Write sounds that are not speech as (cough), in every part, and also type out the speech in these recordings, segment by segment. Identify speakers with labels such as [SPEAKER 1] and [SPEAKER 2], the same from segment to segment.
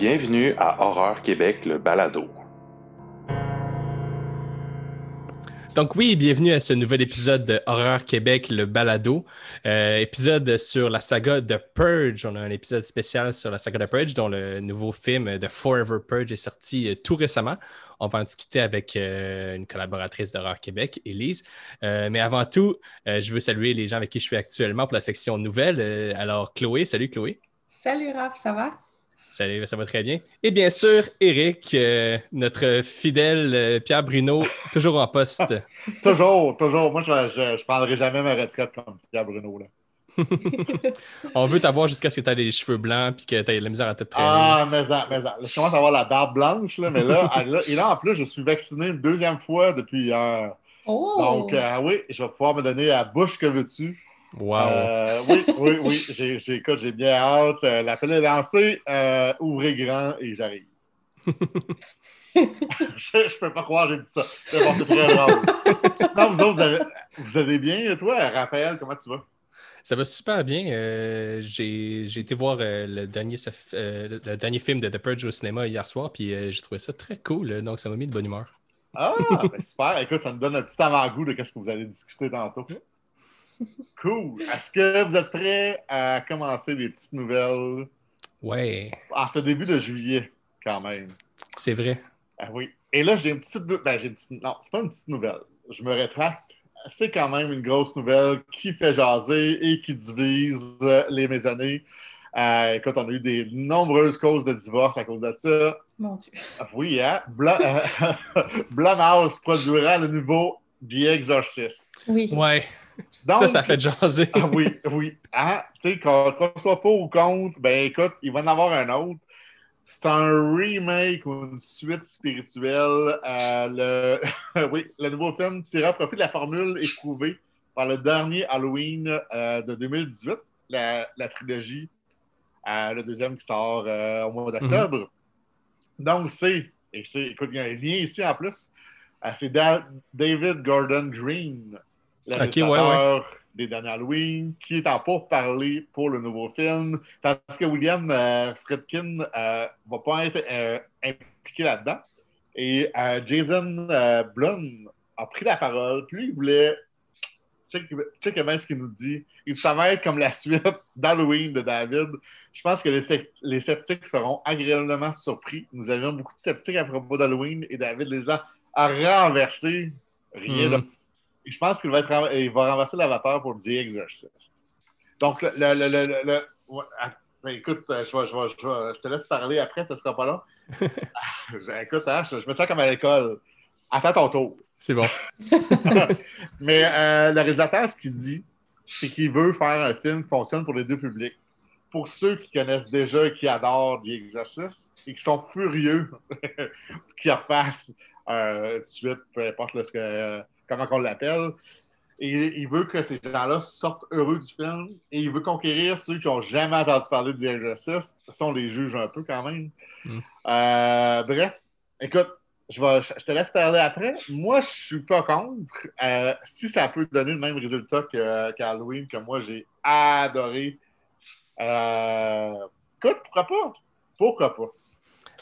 [SPEAKER 1] Bienvenue à Horreur Québec, le balado.
[SPEAKER 2] Donc oui, bienvenue à ce nouvel épisode de Horreur Québec, le balado. Euh, épisode sur la saga de Purge. On a un épisode spécial sur la saga de Purge, dont le nouveau film de Forever Purge est sorti euh, tout récemment. On va en discuter avec euh, une collaboratrice d'Horreur Québec, Elise. mais avant tout, je veux saluer les gens avec qui je suis actuellement pour la section nouvelles. alors, Chloé, salut Chloé.
[SPEAKER 3] Salut Raph, ça va?
[SPEAKER 2] Salut, ça va très bien. Et bien sûr, Eric, euh, notre fidèle euh, Pierre Bruno, toujours en poste. (laughs)
[SPEAKER 4] toujours, toujours. Moi, je ne prendrai jamais ma retraite comme Pierre Bruno. Là. (laughs)
[SPEAKER 2] On veut t'avoir jusqu'à ce que tu aies les cheveux blancs et que tu aies la misère à te traîner.
[SPEAKER 4] Ah, mais ça, mais ça. Je commence à avoir la barbe blanche, là, mais (laughs) là, et là, en plus, je suis vacciné une deuxième fois depuis hier.
[SPEAKER 3] Oh!
[SPEAKER 4] Donc, euh, oui, je vais pouvoir me donner à bouche que veux-tu?
[SPEAKER 2] Wow.
[SPEAKER 4] Euh, oui, oui, oui. J'ai, j'ai bien hâte. Euh, l'appel est lancé. Euh, ouvrez grand et j'arrive. (laughs) je ne peux pas croire que j'ai dit ça. C'est bon, c'est très drôle. non, vous autres, vous avez, vous avez bien, toi, Raphaël, comment tu vas?
[SPEAKER 2] Ça va super bien. Euh, j'ai, j'ai été voir le, dernier, le dernier film de The Purge au cinéma hier soir, puis j'ai trouvé ça très cool. donc, ça m'a mis de bonne humeur.
[SPEAKER 4] Ah, ben super. Écoute, ça me donne un petit avant-goût de ce que vous allez discuter tantôt. Cool. Est-ce que vous êtes prêts à commencer les petites nouvelles?
[SPEAKER 2] Ouais.
[SPEAKER 4] En ce début de juillet, quand même.
[SPEAKER 2] C'est vrai.
[SPEAKER 4] Ah oui. Et là, j'ai une petite. Ben, j'ai une petite... Non, c'est pas une petite nouvelle. Je me rétracte. C'est quand même une grosse nouvelle qui fait jaser et qui divise les maisonnées. Euh, écoute, on a eu des nombreuses causes de divorce à cause de ça.
[SPEAKER 3] Mon Dieu.
[SPEAKER 4] Ah oui, hein? (laughs) Blumhouse produira le nouveau The Exorcist.
[SPEAKER 3] Oui.
[SPEAKER 2] Ouais ça, ça fait jaser. (laughs)
[SPEAKER 4] ah oui, oui. Ah, tu sais, qu'on soit pas ou contre, ben écoute, il va en avoir un autre. C'est un remake ou une suite spirituelle. Euh, le, (laughs) oui, le nouveau film tira profit de la formule éprouvée par le dernier Halloween euh, de 2018, la, la trilogie, euh, le deuxième qui sort au mois d'octobre. Mhm. Donc, c'est, écoute, il y a un lien ici en plus, c'est David Gordon Green le des derniers Halloween, qui est en parler pour le nouveau film, Parce que William euh, Friedkin ne euh, va pas être euh, impliqué là-dedans. Et Jason Blum a pris la parole, puis il voulait. Check, check bien ce qu'il nous dit. Il ça va être comme la suite d'Halloween de David. Je pense que les, les, sceptiques seront agréablement surpris. Nous avions beaucoup de sceptiques à propos d'Halloween et David les a, renversés. Rien de hmm je pense qu'il va, être, il va renverser la vapeur pour The Exorcist. Donc, le, le, le, le ah, ben, écoute, je, je, je, te laisse parler après, ça ne sera pas long. (laughs) Ah, écoute, hein, je, me sens comme à l'école. Attends ton tour.
[SPEAKER 2] C'est bon. (laughs)
[SPEAKER 4] Mais euh, le réalisateur, ce qu'il dit, c'est qu'il veut faire un film qui fonctionne pour les deux publics. Pour ceux qui connaissent déjà et qui adorent The Exorcist et qui sont furieux (laughs) qu'ils refassent euh, tout de suite, peu importe ce que comment on l'appelle. Et il veut que ces gens-là sortent heureux du film et il veut conquérir ceux qui n'ont jamais entendu parler de l'exercice. Ce sont les juges un peu quand même. Mm. Euh, bref, écoute, je, vais, je, te laisse parler après. Moi, je ne suis pas contre. Euh, si ça peut donner le même résultat qu'Halloween, que, moi j'ai adoré. Euh, écoute, pourquoi pas? Pourquoi pas?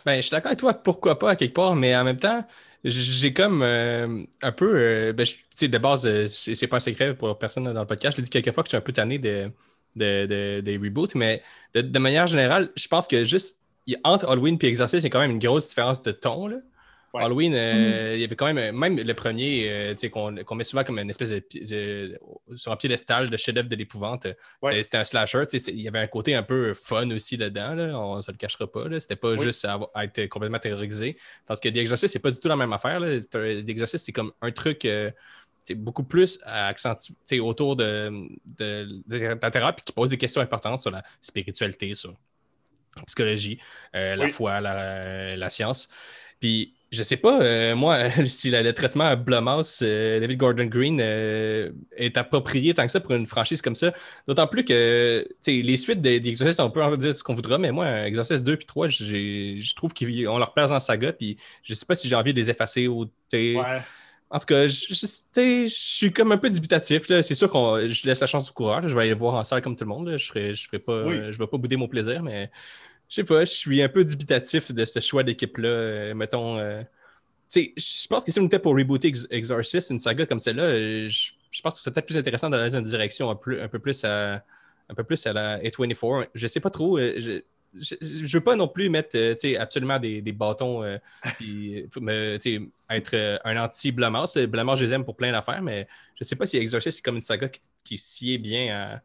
[SPEAKER 2] Ben, je suis d'accord avec toi, pourquoi pas à quelque part, mais en même temps, j'ai comme euh, un peu. Euh, ben, de base, euh, c'est pas un secret pour personne dans le podcast. Je l'ai dit quelques fois que je suis un peu tanné des de, reboots, mais de, manière générale, je pense que juste entre Halloween et Exorcist, il y a quand même une grosse différence de ton. Là. Halloween, euh, mm. il y avait quand même, même le premier, euh, qu'on met souvent comme une espèce de, sur un piédestal de chef-d'œuvre de l'épouvante. C'était un slasher, il y avait un côté un peu fun aussi dedans, là, on ne se le cachera pas. C'était pas juste à, être complètement terrorisé. Tandis que The Exorcist, c'est pas du tout la même affaire. The Exorcist, c'est comme un truc euh, beaucoup plus accentué autour de, de, la thérapie qui pose des questions importantes sur la spiritualité, sur la psychologie, la foi, la, la science. Puis je sais pas, euh, moi, (laughs) si le, traitement à Blumhouse, euh, David Gordon Green, euh, est approprié tant que ça pour une franchise comme ça. D'autant plus que les suites des, on peut en dire ce qu'on voudra, mais moi, Exorcist 2 et 3, je trouve qu'ils ont leur place en saga, puis je sais pas si j'ai envie de les effacer ou. En tout cas, je, suis comme un peu dubitatif. C'est sûr que je laisse la chance au coureur. Je vais aller voir en salle comme tout le monde. Je ne je ferai pas, je vais pas bouder mon plaisir, mais Je sais pas, je suis un peu dubitatif de ce choix d'équipe-là. euh, mettons. euh, je pense que si on était pour rebooter Ex- Exorcist, une saga comme celle-là, euh, je, pense que c'est peut-être plus intéressant d'aller dans une direction un peu, un peu plus à un peu plus à la A24. Je sais pas trop. je, je, je veux pas non plus mettre absolument des, des bâtons euh, (laughs) puis être euh, un anti-Blumhouse. Le Blumhouse, je les aime pour plein d'affaires, mais je sais pas si Exorcist c'est comme une saga qui, qui sied bien à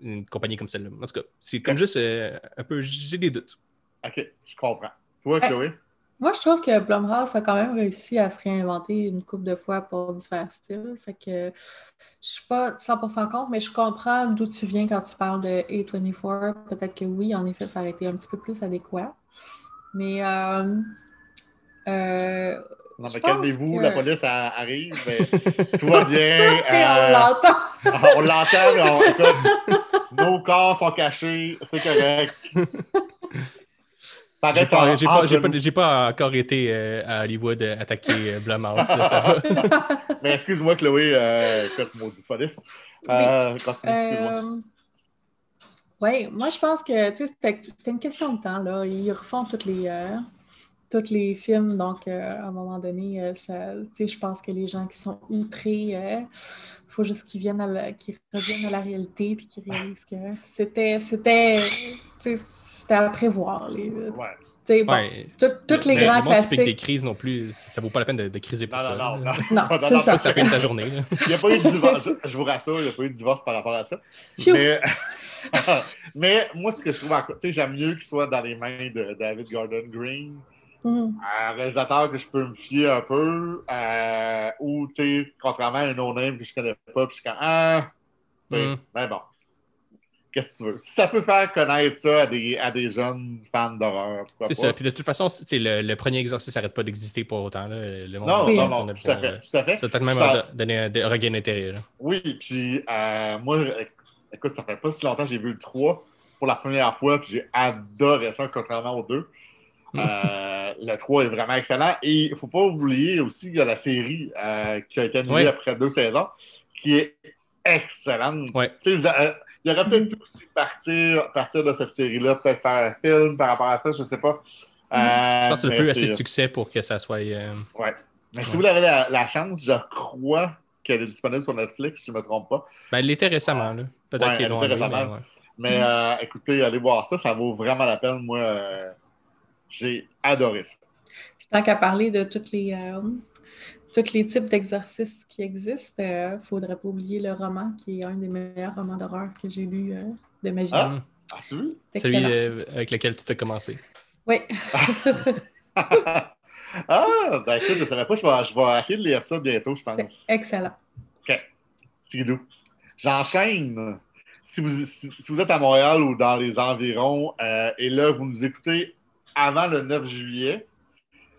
[SPEAKER 2] une compagnie comme celle-là. En tout cas, c'est comme juste euh, un peu. J'ai des doutes.
[SPEAKER 4] OK, je comprends. Toi,
[SPEAKER 3] Ouais.
[SPEAKER 4] Chloé?
[SPEAKER 3] Moi, je trouve que Blumhouse a quand même réussi à se réinventer une couple de fois pour différents styles. Fait que je suis pas 100% contre, mais je comprends d'où tu viens quand tu parles de A24. Peut-être que oui, en effet, ça aurait été un petit peu plus adéquat. Mais euh, euh,
[SPEAKER 4] Non, mais calmez-vous,
[SPEAKER 3] que-
[SPEAKER 4] la police elle arrive, (laughs) mais tout va bien.
[SPEAKER 3] on
[SPEAKER 4] euh,
[SPEAKER 3] l'entend. (laughs)
[SPEAKER 4] on l'entend, mais on, nos corps sont cachés, c'est correct.
[SPEAKER 2] J'ai pas, j'ai pas,
[SPEAKER 4] entre
[SPEAKER 2] j'ai pas-
[SPEAKER 4] nous.
[SPEAKER 2] j'ai pas encore été euh, à Hollywood euh, attaquer euh, Blumhouse. là, ça va. (laughs)
[SPEAKER 4] Mais excuse-moi, Chloé, euh, écoute. Euh, continue, excuse-moi.
[SPEAKER 3] oui, moi je pense que tu sais, c'était c'était une question de temps. Là. Ils refont tous les, euh, tous les films, donc euh, à un moment donné, euh, ça- tu sais, je pense que les gens qui sont outrés, il faut juste qu'ils viennent à la- qu'ils reviennent à la réalité puis qu'ils réalisent que c'était c'était c'était à prévoir. Les, tu
[SPEAKER 4] Ouais.
[SPEAKER 3] sais, bon,
[SPEAKER 2] Ouais.
[SPEAKER 3] tout- tous les
[SPEAKER 2] Le-
[SPEAKER 3] grands
[SPEAKER 2] le pique des
[SPEAKER 3] classiques.
[SPEAKER 2] crises non plus, ça vaut pas la peine de, de criser pour
[SPEAKER 4] Non,
[SPEAKER 2] ça.
[SPEAKER 4] non, non, non. (laughs)
[SPEAKER 3] Non,
[SPEAKER 4] non,
[SPEAKER 3] c'est ça.
[SPEAKER 2] Ça ruine ta journée. là.
[SPEAKER 4] Il n'y a pas eu de divorce. Je, je vous rassure, il n'y a pas eu de divorce par rapport à ça. Mais, (laughs) mais moi, ce que je trouve, à- tu sais, j'aime mieux qu'il soit dans les mains de David Gordon Green,
[SPEAKER 3] Mhm.
[SPEAKER 4] un réalisateur que je peux me fier un peu, euh, ou, tu sais, contrairement à un no-name que je connais pas, puis je suis comme, ah,
[SPEAKER 2] Mm.
[SPEAKER 4] mais bon. Qu'est-ce que tu veux? Si ça peut faire connaître ça à des, à des jeunes fans d'horreur,
[SPEAKER 2] C'est ça. Puis de toute façon, c'est- tu sais, le, le premier exorciste n'arrête pas d'exister pour autant. Là. Le monde
[SPEAKER 4] Non,
[SPEAKER 3] Oui.
[SPEAKER 4] non, non,
[SPEAKER 2] le
[SPEAKER 4] tout à fait, tout à fait.
[SPEAKER 2] Ça va peut-être même donner un, de- regain d'intérêt.
[SPEAKER 4] Oui, puis euh, moi, écoute, ça fait pas si longtemps que j'ai vu le 3 pour la première fois, puis j'ai adoré ça, contrairement aux deux. Euh, le 3 est vraiment excellent. Et il ne faut pas oublier aussi qu'il y a la série euh, qui a été annulée après deux saisons, qui est excellente. A- euh, il aurait peut-être pu aussi partir, partir de cette série-là, peut-être faire un film par rapport à ça, je ne sais pas. Euh,
[SPEAKER 2] Je pense que c'est
[SPEAKER 4] mais
[SPEAKER 2] un peu assez de succès pour que ça soit.
[SPEAKER 4] Ouais. Mais si
[SPEAKER 2] Ouais.
[SPEAKER 4] vous avez la, la chance, je crois qu'elle est disponible sur Netflix, si je ne me trompe pas.
[SPEAKER 2] Ben, elle l'était récemment. là. Peut-être
[SPEAKER 4] Ouais,
[SPEAKER 2] qu'ils
[SPEAKER 4] elle
[SPEAKER 2] l'ont mais
[SPEAKER 4] récemment.
[SPEAKER 2] ouais.
[SPEAKER 4] Mais euh, écoutez, allez voir ça, ça vaut vraiment la peine. Moi, j'ai adoré ça.
[SPEAKER 3] Tant qu'à parler de toutes les, euh, tous les types d'exercices qui existent, il ne faudrait pas oublier le roman, qui est un des meilleurs romans d'horreur que j'ai lu euh, de ma vie.
[SPEAKER 4] Ah,
[SPEAKER 2] Mm.
[SPEAKER 4] As-tu vu?
[SPEAKER 3] C'est
[SPEAKER 2] Celui euh, avec lequel tu t'as commencé.
[SPEAKER 3] Oui. (laughs)
[SPEAKER 4] ah, ben écoute, je ne savais pas, je vais, je vais essayer de lire ça bientôt, je pense.
[SPEAKER 3] C'est excellent.
[SPEAKER 4] Tigidou. J'enchaîne. Si vous, si, si vous êtes à Montréal ou dans les environs, euh, et là, vous nous écoutez avant le 9 juillet,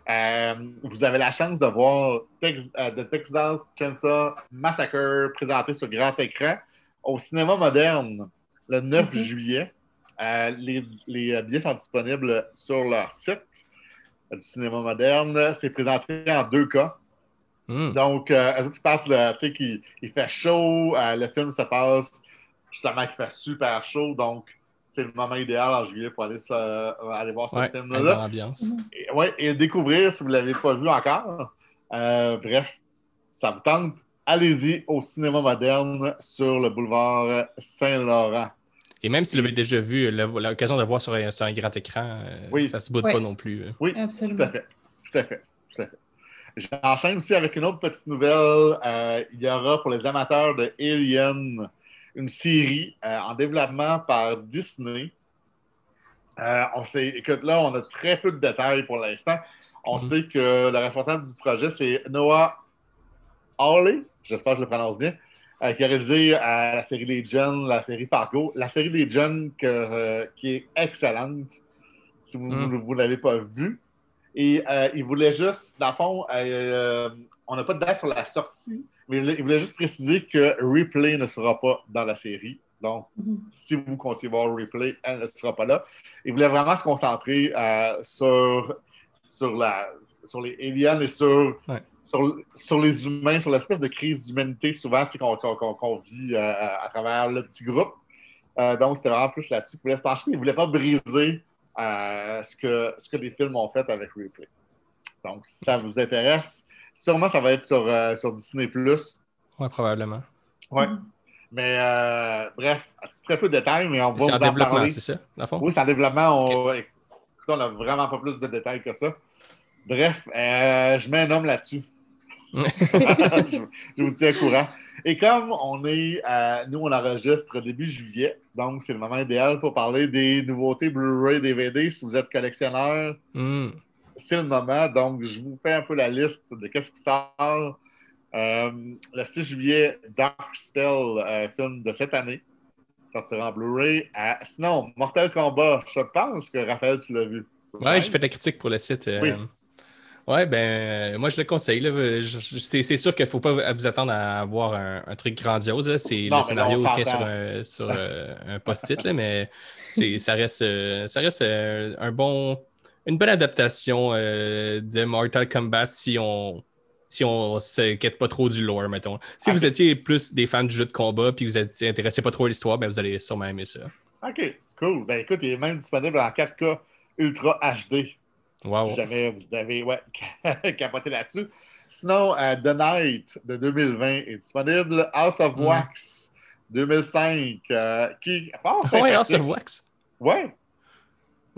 [SPEAKER 4] euh, vous avez la chance de voir Tex, euh, The Texas Chainsaw Massacre présenté sur grand écran au cinéma moderne le 9
[SPEAKER 3] Mhm.
[SPEAKER 4] juillet. Euh, les, les billets sont disponibles sur leur site du cinéma moderne. C'est présenté en deux cas.
[SPEAKER 2] Hmm.
[SPEAKER 4] Donc, eux partent, là, tu sais, qu'il il fait chaud, le film se passe justement qu'il fait super chaud, donc c'est le moment idéal en juillet pour aller, euh, aller voir ce
[SPEAKER 2] Ouais,
[SPEAKER 4] film-là.
[SPEAKER 2] l'ambiance.
[SPEAKER 4] Et, ouais, et découvrir si vous ne l'avez pas vu encore. Euh, bref, ça vous tente, allez-y au cinéma moderne sur le boulevard Saint-Laurent.
[SPEAKER 2] Et même si vous l'avez déjà vu, l'occasion de le voir sur un, sur un grand écran, euh,
[SPEAKER 4] Oui.
[SPEAKER 2] ça se boude
[SPEAKER 3] Ouais.
[SPEAKER 2] pas non plus. euh.
[SPEAKER 4] Oui, tout
[SPEAKER 3] Absolument.
[SPEAKER 4] à fait. Tout à fait. Tout à fait. J'enchaîne aussi avec une autre petite nouvelle. Euh, il y aura pour les amateurs de Alien une série euh, en développement par Disney. Euh, on sait, écoute, là, on a très peu de détails pour l'instant. On
[SPEAKER 2] Mhm.
[SPEAKER 4] sait que le responsable du projet, c'est Noah Hawley, j'espère que je le prononce bien, euh, qui a réalisé la série Legion, la série Fargo. La série Legion que, qui est excellente, si vous ne l'avez pas vue. Et il voulait juste, dans le fond, on n'a pas de date sur la sortie, mais il voulait, juste préciser que Replay ne sera pas dans la série. Donc,
[SPEAKER 3] Mhm.
[SPEAKER 4] si vous comptez voir Replay, elle ne sera pas là. Il voulait vraiment se concentrer euh, sur, sur, la, sur les aliens et sur,
[SPEAKER 2] Ouais.
[SPEAKER 4] sur, sur les humains, sur l'espèce de crise d'humanité souvent tu sais, qu'on vit euh, à travers le petit groupe. Euh, donc, c'était vraiment plus là-dessus qu'il voulait se pencher. Il ne voulait pas briser ce, que, ce que les films ont fait avec Replay. Donc, si ça vous intéresse, sûrement ça va être sur, euh, sur Disney.
[SPEAKER 2] Oui, probablement.
[SPEAKER 4] Oui. Mais euh, bref, très peu de détails, mais on va
[SPEAKER 2] C'est en
[SPEAKER 4] en
[SPEAKER 2] développement, c'est ça, fond?
[SPEAKER 4] Oui, c'est en développement. On n'a vraiment pas plus de détails que ça. Bref, euh, je mets un homme là-dessus. je, (laughs) je vous tiens au courant. Et comme on est, euh, nous, on enregistre début juillet, donc c'est le moment idéal pour parler des nouveautés Blu-ray, DVD. Si vous êtes collectionneur,
[SPEAKER 2] Hmm.
[SPEAKER 4] C'est le moment. Donc, je vous fais un peu la liste de qu'est-ce qui sort. Euh, le 6 juillet, Dark Spell, euh, film de cette année, sortira en Blu-ray. Sinon, Mortal Kombat, je pense que Raphaël, tu l'as vu.
[SPEAKER 2] Ouais, j'ai fait la critique pour le site. euh,
[SPEAKER 4] Oui.
[SPEAKER 2] Ouais, ben, moi, je le conseille. C'est sûr qu'il ne faut pas vous attendre à avoir un, un truc grandiose. C'est-
[SPEAKER 4] Non,
[SPEAKER 2] Le scénario
[SPEAKER 4] là, on
[SPEAKER 2] tient sur un, sur, un post-it, mais ça reste, ça reste un bon, une bonne adaptation euh, de Mortal Kombat si on si on ne s'inquiète pas trop du lore, mettons. Si vous étiez plus des fans du jeu de combat puis vous êtes intéressé pas trop à l'histoire, ben vous allez sûrement aimer ça.
[SPEAKER 4] OK, cool. Ben écoute, il est même disponible en 4K Ultra HD.
[SPEAKER 2] Wow.
[SPEAKER 4] Si jamais vous avez ouais, (laughs) capoté là-dessus. Sinon, euh, The Night de 2020 est disponible. House of
[SPEAKER 2] Mm.
[SPEAKER 4] Wax 2005, euh, qui fort
[SPEAKER 2] Ouais, House of Wax?
[SPEAKER 4] Ouais,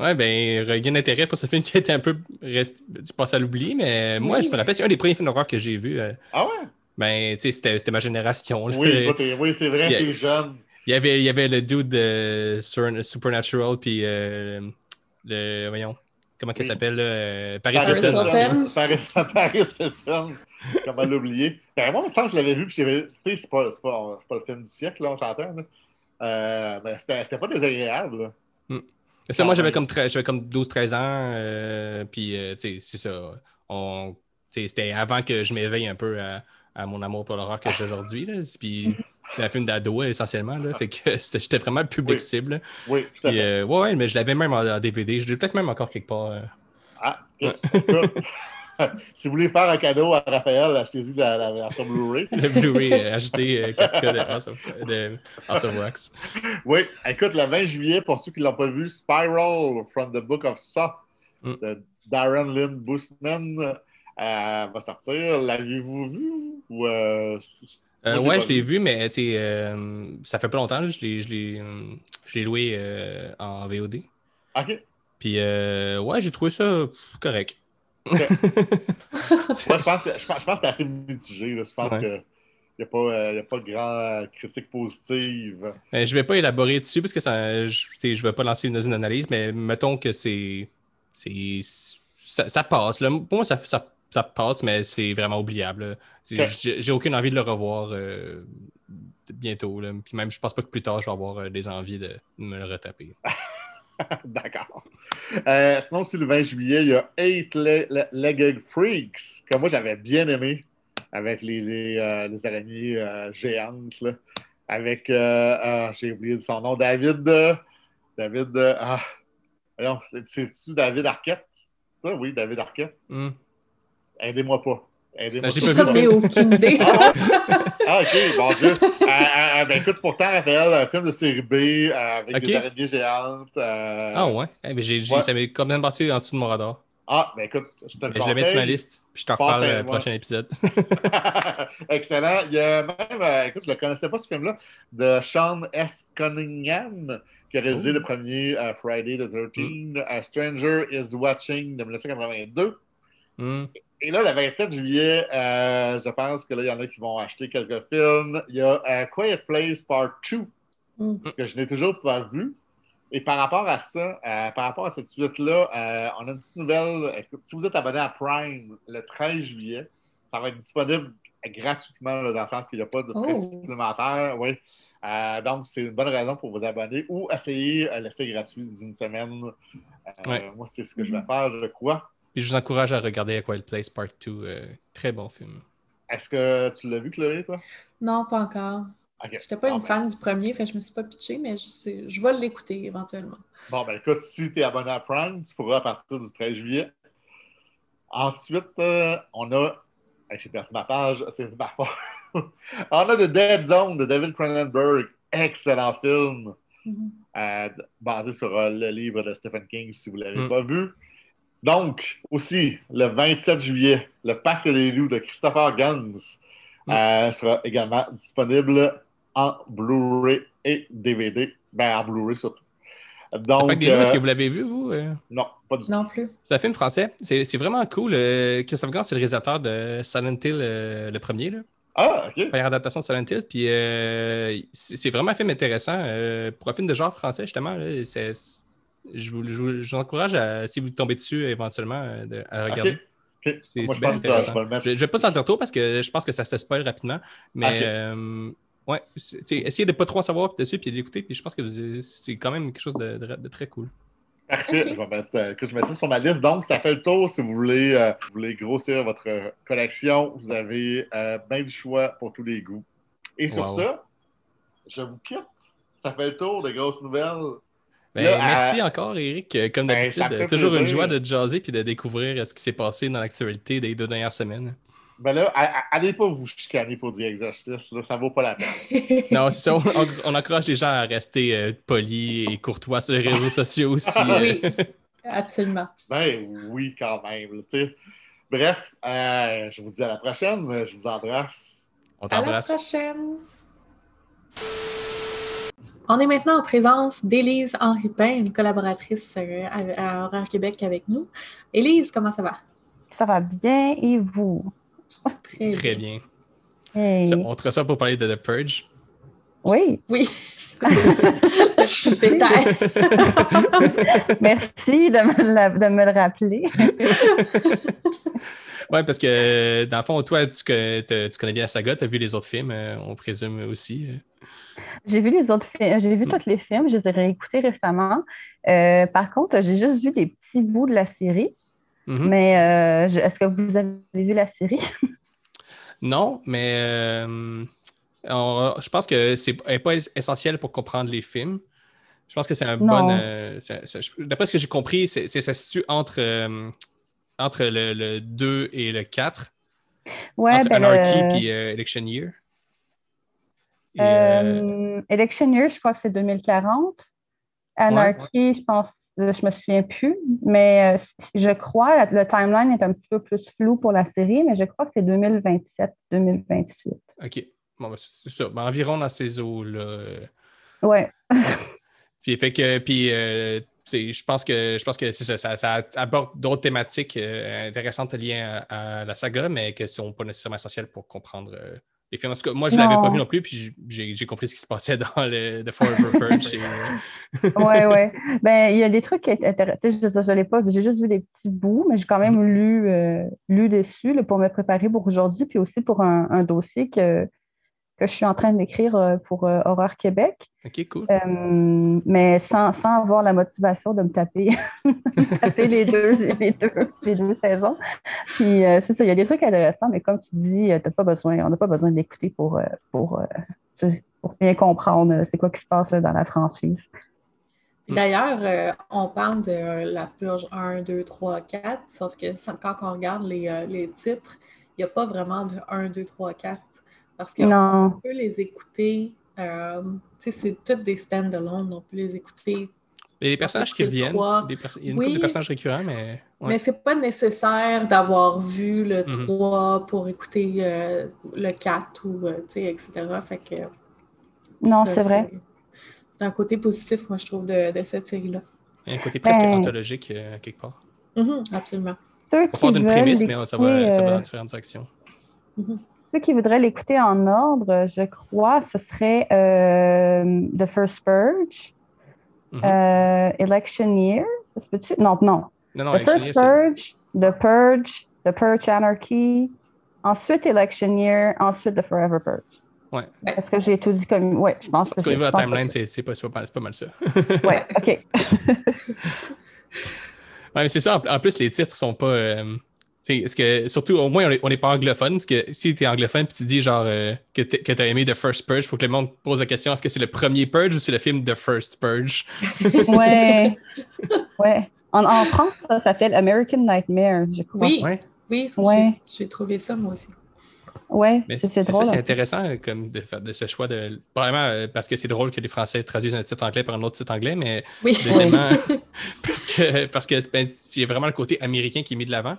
[SPEAKER 2] Ouais, ben, regain d'intérêt pour ce film qui était un peu rest... passé à l'oubli, mais moi,
[SPEAKER 3] Oui.
[SPEAKER 2] je me rappelle, c'est un des premiers films d'horreur que j'ai vu. euh,
[SPEAKER 4] ah ouais?
[SPEAKER 2] ben, tu sais, c'était c'était ma génération. là.
[SPEAKER 4] Oui, oui c'est vrai, t'es jeune.
[SPEAKER 2] il, y avait, il y avait le dude de Sur- Supernatural, puis euh, le. Voyons, comment qu'elle
[SPEAKER 4] Oui.
[SPEAKER 2] s'appelle euh, Paris
[SPEAKER 3] Paris
[SPEAKER 2] Hilton.
[SPEAKER 3] Hilton.
[SPEAKER 4] Paris, Paris Hilton. Comment l'oublier? Ben, moi, il me semble que je l'avais vu, puis j'avais. Tu sais, c'est pas, le film du siècle, là, on s'entend. Euh, ben, c'était c'était pas désagréable. là.
[SPEAKER 2] Ça, moi, j'avais comme, comme 12-13 ans, euh, puis, euh, tu sais, c'est ça. On... C'était avant que je m'éveille un peu à, à mon amour pour l'horreur que j'ai aujourd'hui. Puis, c'était un film d'ado essentiellement. Là, fait que (laughs) j'étais vraiment le public
[SPEAKER 4] Oui.
[SPEAKER 2] cible.
[SPEAKER 4] Oui, tout à
[SPEAKER 2] Puis,
[SPEAKER 4] fait.
[SPEAKER 2] euh, ouais, ouais, mais je l'avais même en, en DVD. Je l'ai peut-être même encore quelque part. euh.
[SPEAKER 4] Ah. (laughs) (laughs) Si vous voulez faire un cadeau à Raphaël, achetez-y la, la version Blu-ray.
[SPEAKER 2] le Blu-ray euh, acheté euh, 4K de House of, de House of Wax.
[SPEAKER 4] Oui, écoute, le 20 juillet, pour ceux qui ne l'ont pas vu, Spiral from the Book of Saw
[SPEAKER 2] Mm.
[SPEAKER 4] de Darren Lynn Bousman euh, va sortir. L'avez-vous vu? Ou, euh,
[SPEAKER 2] Euh,
[SPEAKER 4] Moi, je l'ai
[SPEAKER 2] ouais, je l'ai
[SPEAKER 4] vu.
[SPEAKER 2] mais euh, ça fait pas longtemps. là, Je l'ai- euh, loué euh, en VOD.
[SPEAKER 4] OK.
[SPEAKER 2] Puis, euh, ouais, j'ai trouvé ça pff, (laughs)
[SPEAKER 4] Moi, je pense, que- je pense, je pense que c'est assez mitigé. là. Je pense
[SPEAKER 2] Ouais.
[SPEAKER 4] qu'il n'y a, pas, euh, il y a pas de grand euh, critique positive.
[SPEAKER 2] Euh, je vais pas élaborer dessus parce que ça, je, tu sais, je vais pas lancer une, une analyse, mais mettons que c'est. c'est ça, ça passe. là. Pour moi, ça, ça, ça passe, mais c'est vraiment oubliable. là.
[SPEAKER 4] Ok.
[SPEAKER 2] J'ai j'ai aucune envie de le revoir euh, bientôt. là. Puis même, je pense pas que plus tard, je vais avoir euh, des envies de me le retaper. (laughs) (laughs)
[SPEAKER 4] D'accord. Euh, sinon, aussi, le 20 juillet, il y a Eight Le- Le- Legged Freaks, que moi, j'avais bien aimé, avec les, les, euh, les araignées euh, géantes, là. avec, ah, j'ai oublié son nom, David, David, ah, c'est-tu David Arquette? Ça, oui, David Arquette.
[SPEAKER 2] Hmm.
[SPEAKER 4] Aidez-moi pas. Aidez-moi
[SPEAKER 2] Ah, j'ai pas vu
[SPEAKER 3] aucune idée.
[SPEAKER 4] Ah, ok, bon Dieu. Euh, euh, ben, écoute, pourtant, Raphaël, un film de série B euh, avec des araignées géantes. euh,
[SPEAKER 2] Ah ouais? Eh, ben, j'ai- j'ai-
[SPEAKER 4] Ouais.
[SPEAKER 2] Ça m'est quand même passé en dessous de mon radar.
[SPEAKER 4] Ah, ben écoute, je te le
[SPEAKER 2] je le mets sur ma liste. Puis je t'en reparle
[SPEAKER 4] ouais.
[SPEAKER 2] prochain épisode. (laughs) (laughs)
[SPEAKER 4] Excellent. Il y a même, euh, écoute, je ne le connaissais pas ce film-là, de Sean S. Cunningham, qui a réalisé
[SPEAKER 2] Oh.
[SPEAKER 4] le premier euh, Friday the 13, A Stranger is Watching de 1982.
[SPEAKER 2] Hmm.
[SPEAKER 4] Et là, le 27 juillet, euh, je pense que là, il y en a qui vont acheter quelques films. Il y a euh, Quiet Place Part 2,
[SPEAKER 3] Mm.
[SPEAKER 4] que je n'ai toujours pas vu. Et par rapport à ça, euh, par rapport à cette suite-là, euh, on a une petite nouvelle. Écoute, si vous êtes abonné à Prime le 13 juillet, ça va être disponible gratuitement, là, dans le sens qu'il n'y a pas de frais
[SPEAKER 3] Oh.
[SPEAKER 4] supplémentaires. Oui. Euh, donc, c'est une bonne raison pour vous abonner ou essayer euh, l'essai gratuit d'une semaine. Euh,
[SPEAKER 2] Ouais.
[SPEAKER 4] Moi, c'est ce que je vais faire, je crois.
[SPEAKER 2] Puis je vous encourage à regarder A Quiet Place Part 2. euh, très bon film.
[SPEAKER 4] Est-ce que tu l'as vu, Chloé, toi?
[SPEAKER 3] Non, pas encore.
[SPEAKER 4] Ok.
[SPEAKER 3] J'étais pas
[SPEAKER 4] Bon,
[SPEAKER 3] une
[SPEAKER 4] ben,
[SPEAKER 3] fan du premier, fait que je me suis pas pitchée, mais je, sais- je vais l'écouter éventuellement.
[SPEAKER 4] Bon, ben écoute, si tu es abonné à Prime, tu pourras à partir du 13 juillet. Ensuite, euh, on a. Hey, J'ai perdu ma page, c'est ma faute. (laughs) on a The Dead Zone de David Cronenberg. Excellent film.
[SPEAKER 3] Mhm.
[SPEAKER 4] euh, basé sur euh, le livre de Stephen King, si vous ne l'avez
[SPEAKER 2] Mm.
[SPEAKER 4] pas vu. Donc, aussi, le 27 juillet, le Pacte des loups de Christopher Guns
[SPEAKER 2] Mm.
[SPEAKER 4] euh, sera également disponible en Blu-ray et DVD. Ben, en Blu-ray surtout. Donc,
[SPEAKER 2] Fait que des loups, est-ce
[SPEAKER 4] euh,
[SPEAKER 2] que vous l'avez vu, vous? euh?
[SPEAKER 4] non, pas du tout.
[SPEAKER 3] Non plus.
[SPEAKER 2] C'est un film français. C'est c'est vraiment cool. Euh, Christophe Gans, c'est le réalisateur de Silent Hill, euh, le premier, là.
[SPEAKER 4] Ah, OK.
[SPEAKER 2] première adaptation de Silent Hill. Puis euh, c'est vraiment un film intéressant. euh, pour un film de genre français, justement, c'est- je vous, je vous- je vous encourage, à, si vous tombez dessus éventuellement, euh, de- à regarder.
[SPEAKER 4] OK. OK.
[SPEAKER 2] C'est
[SPEAKER 4] Moi,
[SPEAKER 2] c'est
[SPEAKER 4] je
[SPEAKER 2] bien
[SPEAKER 4] je
[SPEAKER 2] intéressant. Je ne vais pas s'en dire trop parce que je pense que ça se spoil rapidement. Mais euh, ouais, essayez de ne pas trop en savoir dessus puis d'écouter. Puis je pense que vous- c'est quand même quelque chose de, de- de très cool.
[SPEAKER 4] Parfait. Je vais mettre, euh, que je mets ça sur ma liste. Donc, ça fait le tour. Si vous voulez, euh, vous voulez grossir votre euh, collection, vous avez euh, bien du choix pour tous les goûts. Et sur
[SPEAKER 2] Wow.
[SPEAKER 4] ça, je vous quitte. Ça fait le tour des grosses nouvelles.
[SPEAKER 2] Ben,
[SPEAKER 4] Là,
[SPEAKER 2] merci encore, Eric. Euh, Comme
[SPEAKER 4] Ben,
[SPEAKER 2] d'habitude, toujours une joie de jaser puis de découvrir euh, ce qui s'est passé dans l'actualité des deux dernières semaines.
[SPEAKER 4] Ben là, allez pas vous chicaner pour dire exercice. Là, ça vaut pas la peine. (laughs)
[SPEAKER 2] Non, c'est ça. On, on- encourage les gens à rester euh, polis et courtois sur les réseaux sociaux aussi. (laughs) euh.
[SPEAKER 3] Oui, absolument.
[SPEAKER 4] Ben oui, quand même. Bref, euh, je vous dis à la prochaine. Je vous embrasse.
[SPEAKER 2] On
[SPEAKER 3] À la
[SPEAKER 2] t'embrasse.
[SPEAKER 3] prochaine. On est maintenant en présence d'Élise Henri Pain, une collaboratrice euh, à, à Horaire Québec avec nous. Élise, comment ça va?
[SPEAKER 5] Ça va bien et vous?
[SPEAKER 3] Très,
[SPEAKER 2] Très bien.
[SPEAKER 5] Hey.
[SPEAKER 2] On te reçoit pour parler de The Purge.
[SPEAKER 5] Oui,
[SPEAKER 3] Oui, le (laughs) petit détail. (laughs)
[SPEAKER 5] merci de me, la- de me le rappeler. (laughs)
[SPEAKER 2] ouais, parce que dans le fond, toi, tu, tu connais bien la saga, tu as vu les autres films, euh, on présume aussi.
[SPEAKER 5] J'ai vu les autres films, j'ai vu
[SPEAKER 2] Mm.
[SPEAKER 5] tous les films, je les ai réécoutés récemment. Euh, par contre, j'ai juste vu des petits bouts de la série.
[SPEAKER 2] Mhm.
[SPEAKER 5] Mais euh, est-ce que vous avez vu la série? (laughs)
[SPEAKER 2] Non, mais euh, on- je pense que c'est pas essentiel pour comprendre les films. Je pense que c'est un
[SPEAKER 5] Non.
[SPEAKER 2] bon. D'après ce que j'ai compris, c'est, ça se situe entre, entre le, le 2 et le 4,
[SPEAKER 5] Ouais,
[SPEAKER 2] entre
[SPEAKER 5] ben,
[SPEAKER 2] Anarchy et Election Year. Euh,
[SPEAKER 5] euh, Election Year, je crois que c'est 2040. Anarchy, je pense, euh, je me souviens plus, mais euh, je crois, le timeline est un petit peu plus flou pour la série, mais je crois que c'est 2027-2028.
[SPEAKER 2] OK. Bon, ben, c'est ça. Ben, environ dans ces eaux-là.
[SPEAKER 5] Ouais. (laughs)
[SPEAKER 2] Puis, fait que, puis euh, je pense que je pense que c'est ça, ça, ça aborde d'autres thématiques euh, intéressantes liées à, à la saga, mais qui ne sont pas nécessairement essentielles pour comprendre euh, les films. En tout cas, moi, je ne l'avais pas vu non plus, puis j'ai compris ce qui se passait (laughs) dans le The Forever Purge.
[SPEAKER 5] Ouais, ouais. Ben, il y a des trucs qui intéressants. Je ne l'ai pas vu, j'ai juste vu des petits bouts, mais j'ai quand même lu, euh, lu dessus là, pour me préparer pour aujourd'hui, puis aussi pour un, un dossier que, que je suis en train d'écrire euh, pour euh, Horreur Québec.
[SPEAKER 2] OK, cool.
[SPEAKER 5] Euh, mais sans, sans avoir la motivation de me taper, (laughs) me taper les, deux, les, deux, les deux saisons. Puis euh, c'est ça, il y a des trucs intéressants, mais comme tu dis, t'as pas besoin, on n'a pas besoin d'écouter pour, bien comprendre c'est quoi qui se passe là, dans la franchise.
[SPEAKER 3] D'ailleurs, euh, on parle de euh, la purge 1, 2, 3, 4, sauf que ça- quand on regarde les, euh, les titres, il n'y a pas vraiment de 1, 2, 3, 4. Parce qu'on peut les écouter, euh, tu sais, c'est toutes des stand-alone, on peut les écouter.
[SPEAKER 2] Et les personnages qui reviennent, des pers- il y a une
[SPEAKER 3] Oui.
[SPEAKER 2] couple de personnages récurrents, mais. ouais.
[SPEAKER 3] Mais c'est pas nécessaire d'avoir vu le
[SPEAKER 2] Mhm.
[SPEAKER 3] 3 pour écouter euh, le 4 ou, euh, tu sais, etc. Fait que,
[SPEAKER 5] Non, c'est vrai.
[SPEAKER 3] C'est un côté positif, moi, je trouve, de, de cette série-là.
[SPEAKER 2] Il y a un côté presque
[SPEAKER 5] Ben-
[SPEAKER 2] anthologique euh, quelque part.
[SPEAKER 3] Mhm, absolument.
[SPEAKER 5] Ceux
[SPEAKER 2] On part d'une prémisse, mais ça va, ça va dans différentes directions.
[SPEAKER 3] Mhm.
[SPEAKER 5] Ceux qui voudraient l'écouter en ordre, je crois, ce serait euh, The First Purge,
[SPEAKER 2] Mhm.
[SPEAKER 5] euh, Election Year. Ça se peut-tu? Non, non.
[SPEAKER 2] Non, non,
[SPEAKER 5] The First
[SPEAKER 2] Year, c'est-
[SPEAKER 5] Purge, The Purge, The Purge Anarchy, ensuite Election Year, ensuite The Forever Purge.
[SPEAKER 2] Ouais.
[SPEAKER 5] Est-ce que j'ai tout dit comme. Oui, je pense que je
[SPEAKER 2] la timeline,
[SPEAKER 5] c'est-
[SPEAKER 2] c'est c'est pas, c'est pas, c'est pas mal ça. (laughs)
[SPEAKER 5] Ouais, OK. (laughs)
[SPEAKER 2] Ouais, c'est ça. En, en plus, les titres sont pas. euh, que, surtout, au moins, on est- on n'est pas anglophone. Parce que si tu es anglophone et tu dis genre euh, que tu as aimé The First Purge, il faut que le monde pose la question est-ce que c'est le premier Purge ou c'est le film The First Purge? (laughs)
[SPEAKER 5] Ouais. ouais. En, en France, ça s'appelle American Nightmare, je crois.
[SPEAKER 3] Oui,
[SPEAKER 2] Ouais.
[SPEAKER 3] oui,
[SPEAKER 5] Ouais.
[SPEAKER 3] j'ai trouvé ça, moi aussi.
[SPEAKER 5] Ouais,
[SPEAKER 2] Mais
[SPEAKER 5] c'est drôle.
[SPEAKER 2] c'est
[SPEAKER 5] hein.
[SPEAKER 2] intéressant euh, comme de faire de ce choix de. Probablement euh, parce que c'est drôle que les Français traduisent un titre anglais par un autre titre anglais, mais
[SPEAKER 3] Oui.
[SPEAKER 2] deuxièmement, (laughs) parce que parce que ben, c'est vraiment le côté américain qui est mis de l'avant.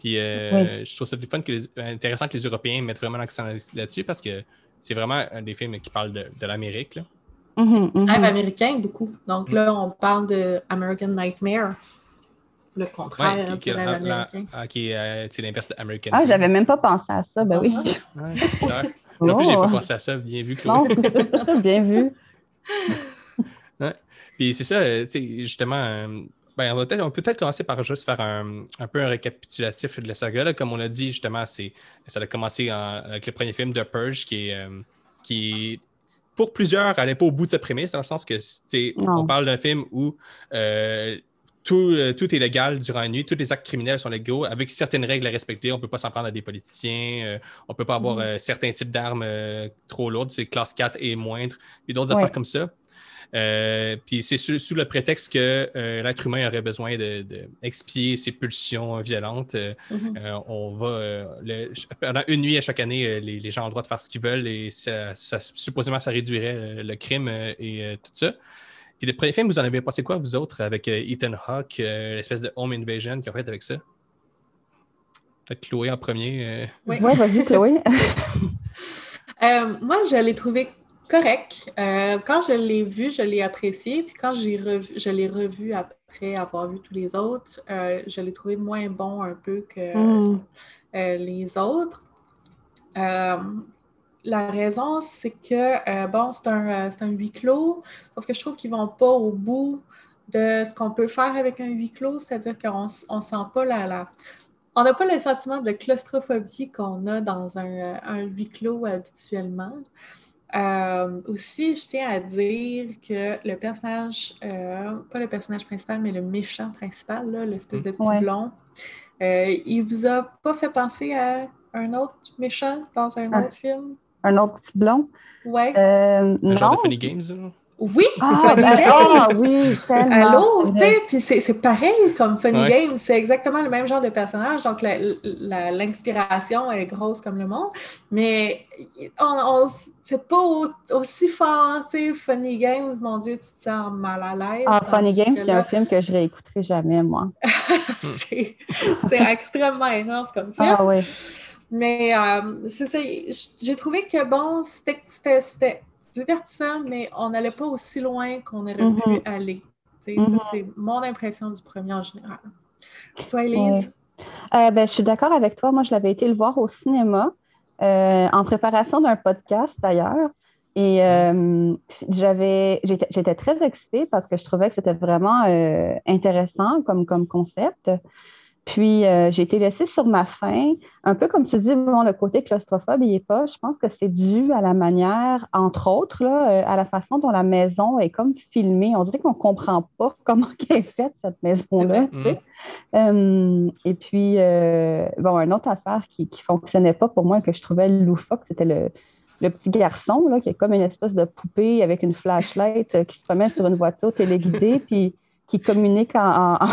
[SPEAKER 2] Puis euh, je trouve ça plus fun que les- intéressant que les Européens mettent vraiment l'accent là-dessus parce que c'est vraiment un des films qui parle de, de l'Amérique.
[SPEAKER 3] Rêve américain, beaucoup. Donc là, on parle de American Nightmare. Le contraire
[SPEAKER 2] Ouais, qui,
[SPEAKER 3] américain.
[SPEAKER 2] ah, qui est euh, l'inverse de American.
[SPEAKER 5] Ah, j'avais même pas pensé à ça, ben oui.
[SPEAKER 2] Ouais, c'est clair. (laughs) Moi non plus, j'ai
[SPEAKER 5] Oh.
[SPEAKER 2] pas pensé à ça. Bien vu, Chloé.
[SPEAKER 5] Non, (laughs) bien vu.
[SPEAKER 2] Puis c'est ça, euh, tu sais, justement, ben, on, va peut-être, on peut peut-être commencer par juste faire un, un peu un récapitulatif de la saga. là. Comme on a dit, justement, c'est, ça a commencé en- avec le premier film de Purge, qui est, euh, qui pour plusieurs, n'allait pas au bout de sa prémisse, dans le sens que, on parle d'un film où euh, tout, euh, tout est légal durant la nuit, tous les actes criminels sont légaux, avec certaines règles à respecter. On ne peut pas s'en prendre à des politiciens, euh, on ne peut pas avoir euh, certains types d'armes trop lourdes, c'est classe 4 et moindre, et d'autres
[SPEAKER 5] Ouais.
[SPEAKER 2] affaires comme ça. Euh, puis c'est sous, sous le prétexte que euh, l'être humain aurait besoin de, de expier ses pulsions violentes. euh,
[SPEAKER 3] Mhm.
[SPEAKER 2] euh, on va euh, le- pendant une nuit à chaque année, les, les gens ont le droit de faire ce qu'ils veulent et ça, ça- supposément ça réduirait le crime et euh, tout ça. Puis le premier film, vous en avez passé quoi, vous autres, avec Ethan Hawke, euh, l'espèce de home invasion qu'ils ont fait avec ça? Que Chloé en premier. euh,
[SPEAKER 3] Oui.
[SPEAKER 5] Ouais, vas-y, Chloé. (laughs)
[SPEAKER 3] Euh, moi, je l'ai trouvé correct. Euh, quand je l'ai vu, je l'ai apprécié. Puis quand j'ai revu, je l'ai revu après avoir vu tous les autres, euh, je l'ai trouvé moins bon un peu que
[SPEAKER 5] Mm.
[SPEAKER 3] euh, les autres. La raison, c'est que, bon, c'est un, un huis clos, sauf que je trouve qu'ils ne vont pas au bout de ce qu'on peut faire avec un huis clos, c'est-à-dire qu'on ne sent pas la, la- On n'a pas le sentiment de claustrophobie qu'on a dans un, un huis clos habituellement. Euh, aussi, je tiens à dire que le personnage, euh, pas le personnage principal, mais le méchant principal, là, l'espèce de petit
[SPEAKER 5] Ouais.
[SPEAKER 3] blond, euh, il vous a pas fait penser à un autre méchant dans un autre film?
[SPEAKER 5] Un autre petit blond?
[SPEAKER 3] Ouais.
[SPEAKER 5] Euh,
[SPEAKER 2] un genre
[SPEAKER 5] non.
[SPEAKER 2] de Funny Games. là?
[SPEAKER 3] Oui!
[SPEAKER 5] Ah, ben, ah, oui, tellement.
[SPEAKER 3] Allô,
[SPEAKER 5] C'est
[SPEAKER 3] tu sais, puis c'est c'est pareil comme Funny
[SPEAKER 2] Ouais.
[SPEAKER 3] Games, c'est exactement le même genre de personnage, donc l'inspiration est grosse comme le monde, mais on, on- c'est pas au- aussi fort, tu sais, Funny Games, mon Dieu, tu te sens mal à l'aise.
[SPEAKER 5] Ah, Funny Games, c'est un film que je réécouterai jamais, moi. (laughs)
[SPEAKER 3] c'est extrêmement énorme comme film.
[SPEAKER 5] Ah oui.
[SPEAKER 3] Mais euh, c'est ça, j'ai trouvé que bon, c'était divertissant, mais on n'allait pas aussi loin qu'on aurait pu aller. Sais,
[SPEAKER 5] Mhm.
[SPEAKER 3] Ça, c'est mon impression du premier en général. Toi, Elise?
[SPEAKER 5] Euh, ben, je suis d'accord avec toi. Moi, je l'avais été le voir au cinéma euh, en préparation d'un podcast d'ailleurs. Et euh, j'avais, j'étais, très excitée parce que je trouvais que c'était vraiment intéressant comme, comme concept. Puis, euh, j'ai été laissée sur ma faim. Un peu comme tu dis, bon, le côté claustrophobe, il n'est pas. Je pense que c'est dû à la manière, entre autres, là, euh, à la façon dont la maison est comme filmée. On dirait qu'on ne comprend pas (laughs) comment elle est faite, cette maison-là. tu sais. Euh, et puis, euh, bon, une autre affaire qui ne fonctionnait pas pour moi, que je trouvais loufoque, c'était le, le petit garçon, là, qui est comme une espèce de poupée avec une flashlight qui se promène sur une voiture téléguidée, (laughs) puis qui communique en, en,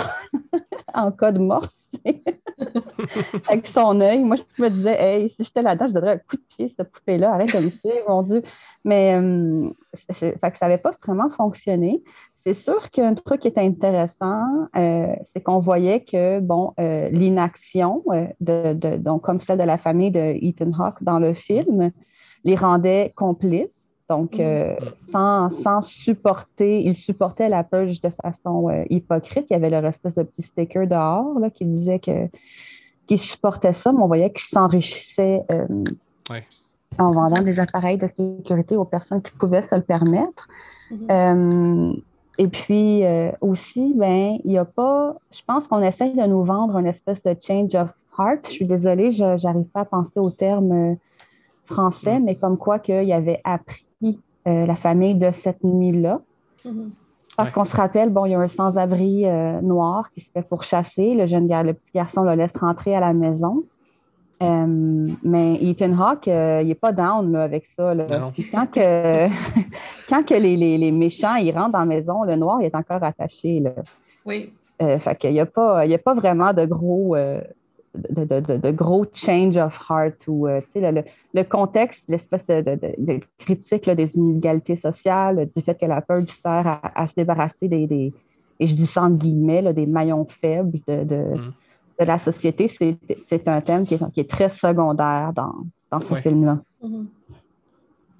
[SPEAKER 5] en (laughs) code morse (laughs) avec son œil. Moi, je me disais, hey, si j'étais là-dedans, je donnerais un coup de pied, cette poupée-là, arrête de me (laughs) suivre, mon Dieu. Mais euh, c'est- fait que ça n'avait pas vraiment fonctionné. C'est sûr qu'un truc qui est intéressant, euh, c'est qu'on voyait que, bon, euh, l'inaction, de, de- donc comme celle de la famille de Ethan Hawke dans le film, les rendait complices. Donc, euh, sans, sans supporter, ils supportaient la purge de façon euh, hypocrite. Il y avait leur espèce de petit sticker dehors là, qui disait que qu'ils supportaient ça, mais on voyait qu'ils s'enrichissaient euh,
[SPEAKER 2] Ouais.
[SPEAKER 5] en vendant des appareils de sécurité aux personnes qui pouvaient se le permettre.
[SPEAKER 3] Mhm.
[SPEAKER 5] Euh, et puis euh, aussi, ben, il n'y a pas. Je pense qu'on essaye de nous vendre une espèce de change of heart. Je suis désolée, je n'arrive pas à penser au terme français, mais comme quoi qu'il avait appris euh, la famille de cette nuit-là.
[SPEAKER 3] Mhm.
[SPEAKER 5] Parce
[SPEAKER 2] Ouais.
[SPEAKER 5] qu'on se rappelle, bon, il y a un sans-abri euh, noir qui se fait pourchasser. Le jeune gars, le petit garçon le laisse rentrer à la maison. Euh, mais Ethan Hawke, euh, il n'est pas down là, avec ça. là. Puis quand que, (laughs) quand que les, les- les méchants ils rentrent dans la maison, le noir il est encore attaché. Là.
[SPEAKER 3] Oui.
[SPEAKER 5] Euh, fait qu'il n'y a, pas- il y a pas vraiment de gros, euh, de, gros change of heart ou euh, le, le, contexte, l'espèce de, critique des inégalités sociales, du fait que la peur sert à, se débarrasser des, et je dis ça en guillemets, des maillons faibles de, mm. la société, c'est un thème qui est, très secondaire dans, dans ce film-là. Mm-hmm.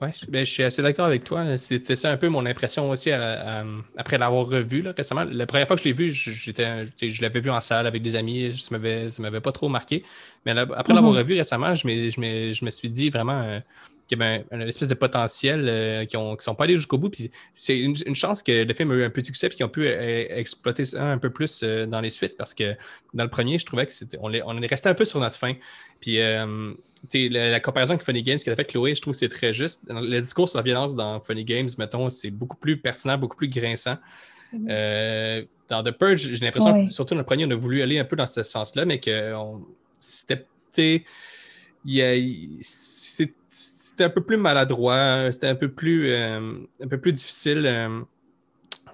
[SPEAKER 2] Oui, ben, je suis assez d'accord avec toi. C'était ça un peu mon impression aussi après l'avoir revu récemment. La première fois que je l'ai vu, j'étais, je l'avais vu en salle avec des amis, ça ne m'avait pas trop marqué. Mais après l'avoir mhm. revu récemment, je, je, me suis dit vraiment euh, qu'il y avait un, espèce de potentiel euh, qui ne sont pas allés jusqu'au bout. Puis c'est une, chance que le film a eu un peu de succès et qu'ils ont pu euh, exploiter ça un peu plus dans les suites parce que dans le premier, je trouvais que c'était on, on est resté un peu sur notre fin. Puis la, comparaison avec Funny Games a fait Chloé, je trouve que c'est très juste. Le discours sur la violence dans Funny Games, mettons, c'est beaucoup plus pertinent, beaucoup plus grinçant. Mhm. Euh, dans The Purge, j'ai l'impression que, surtout dans le premier, on a voulu aller un peu dans ce sens-là, mais que c'était c'était un peu plus maladroit, c'était un peu plus euh, un peu plus difficile euh,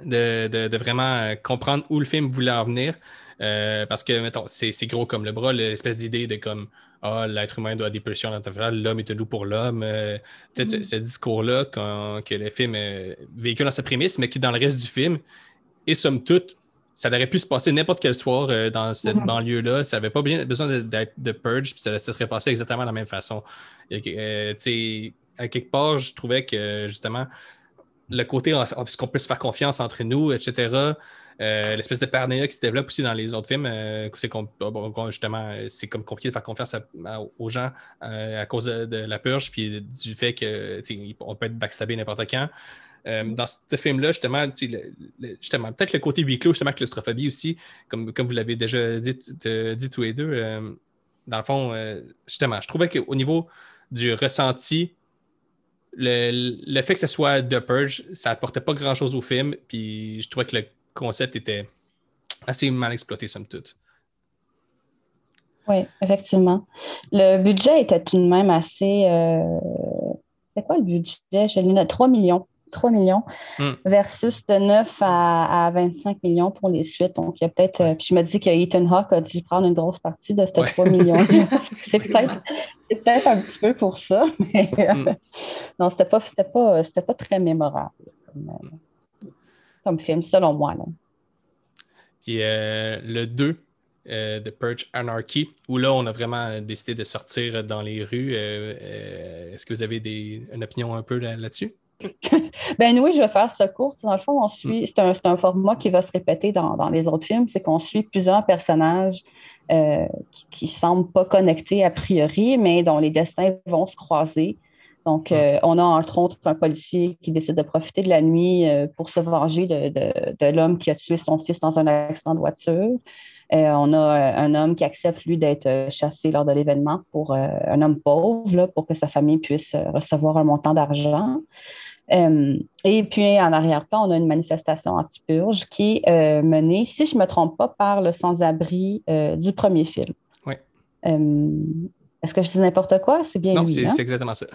[SPEAKER 2] de, de, vraiment comprendre où le film voulait en venir. parce que, mettons, c'est gros comme le bras, l'espèce d'idée de comme ah, l'être humain doit des pulsions naturelles, l'homme est doux pour l'homme. Euh, peut-être mm. ce, discours-là que le film euh, véhicule dans sa prémisse, mais qui dans le reste du film, et somme toute, ça aurait pu se passer n'importe quel soir euh, dans cette mm-hmm. banlieue-là. Ça n'avait pas bien besoin d'être de purge, puis ça, serait passé exactement de la même façon. Et, à quelque part, je trouvais que justement, le côté qu'on peut se faire confiance entre nous, etc., euh, l'espèce de paranoïa qui se développe aussi dans les autres films, euh, c'est justement, c'est comme compliqué de faire confiance aux gens euh, à cause de, la purge, puis du fait qu'on peut être backstabé n'importe quand. dans ce film-là, justement, justement peut-être le côté huis clos, justement, claustrophobie aussi, comme, comme vous l'avez déjà dit, dit tous les deux, dans le fond, justement, je trouvais qu'au niveau du ressenti, le, fait que ce soit The Purge, ça apportait pas grand-chose au film, puis je trouvais que le concept était assez mal exploité, somme toute.
[SPEAKER 5] Oui, effectivement. Le budget était tout de même assez. Euh, c'était quoi le budget? Je l'ai 3 millions. 3 millions hmm. versus de 9 à, 25 millions pour les suites. Donc, il y a peut-être. Euh, puis je me dis que Ethan Hawke a dû prendre une grosse partie de ces 3 millions. (laughs) (laughs) c'est peut-être un petit peu pour ça. (laughs) Mais euh, hmm. non, c'était pas, pas, pas très mémorable comme film, selon moi. Là.
[SPEAKER 2] Puis euh, le 2 euh, de Purge Anarchy, où là, on a vraiment décidé de sortir dans les rues. Euh, est-ce que vous avez des, une opinion un peu là-dessus? (laughs)
[SPEAKER 5] ben oui, je vais faire ce cours. Dans le fond, on suit, c'est un, format qui va se répéter dans, les autres films, c'est qu'on suit plusieurs personnages qui ne semblent pas connectés a priori, mais dont les destins vont se croiser. Donc, euh, on a entre autres un policier qui décide de profiter de la nuit euh, pour se venger de, l'homme qui a tué son fils dans un accident de voiture. Euh, on a un homme qui accepte, lui, d'être chassé lors de l'événement pour un homme pauvre, pour que sa famille puisse recevoir un montant d'argent. et puis, en arrière-plan, on a une manifestation anti-purge qui est menée, si je ne me trompe pas, par le sans-abri du premier film.
[SPEAKER 2] Oui.
[SPEAKER 5] Est-ce que je dis n'importe quoi? C'est bien
[SPEAKER 2] non,
[SPEAKER 5] lui.
[SPEAKER 2] Non, c'est hein? exactement ça.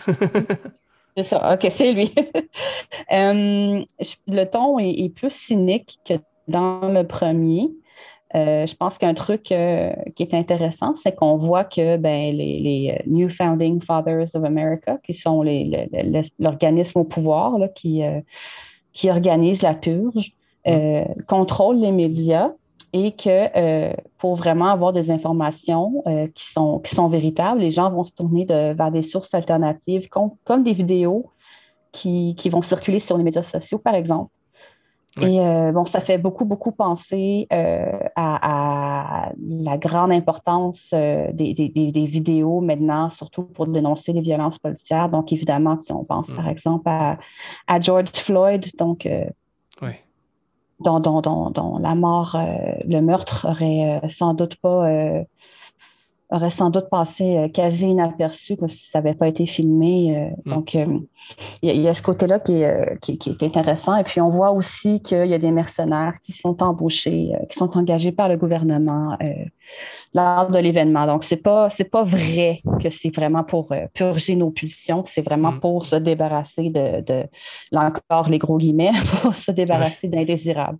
[SPEAKER 2] (laughs)
[SPEAKER 5] c'est ça. OK, c'est lui. (laughs) Euh, le ton est, plus cynique que dans le premier. Euh, je pense qu'un truc euh, qui est intéressant, c'est qu'on voit que ben, les, New Founding Fathers of America, qui sont l'organisme au pouvoir qui, qui organise la purge, mm. contrôlent les médias et que euh, pour vraiment avoir des informations euh, qui, sont, qui sont véritables, les gens vont se tourner vers des sources alternatives comme, des vidéos qui, vont circuler sur les médias sociaux, par exemple. Et euh, bon, ça fait beaucoup, beaucoup penser à, la grande importance des, vidéos maintenant, surtout pour dénoncer les violences policières. Donc, évidemment, si on pense mm. par exemple à, à, George Floyd, donc dont, la mort, euh, le meurtre aurait euh, sans doute pas euh, aurait sans doute passé euh, quasi inaperçu si ça n'avait pas été filmé. Euh, mm. Donc, euh, il y, a ce côté-là qui, est intéressant. Et puis, on voit aussi qu'il y a des mercenaires qui sont embauchés, qui sont engagés par le gouvernement lors de l'événement. Donc, ce n'est pas, pas vrai que c'est vraiment pour purger nos pulsions, c'est vraiment mm. pour se débarrasser de, là encore, les gros guillemets, (laughs) pour se débarrasser d'indésirables.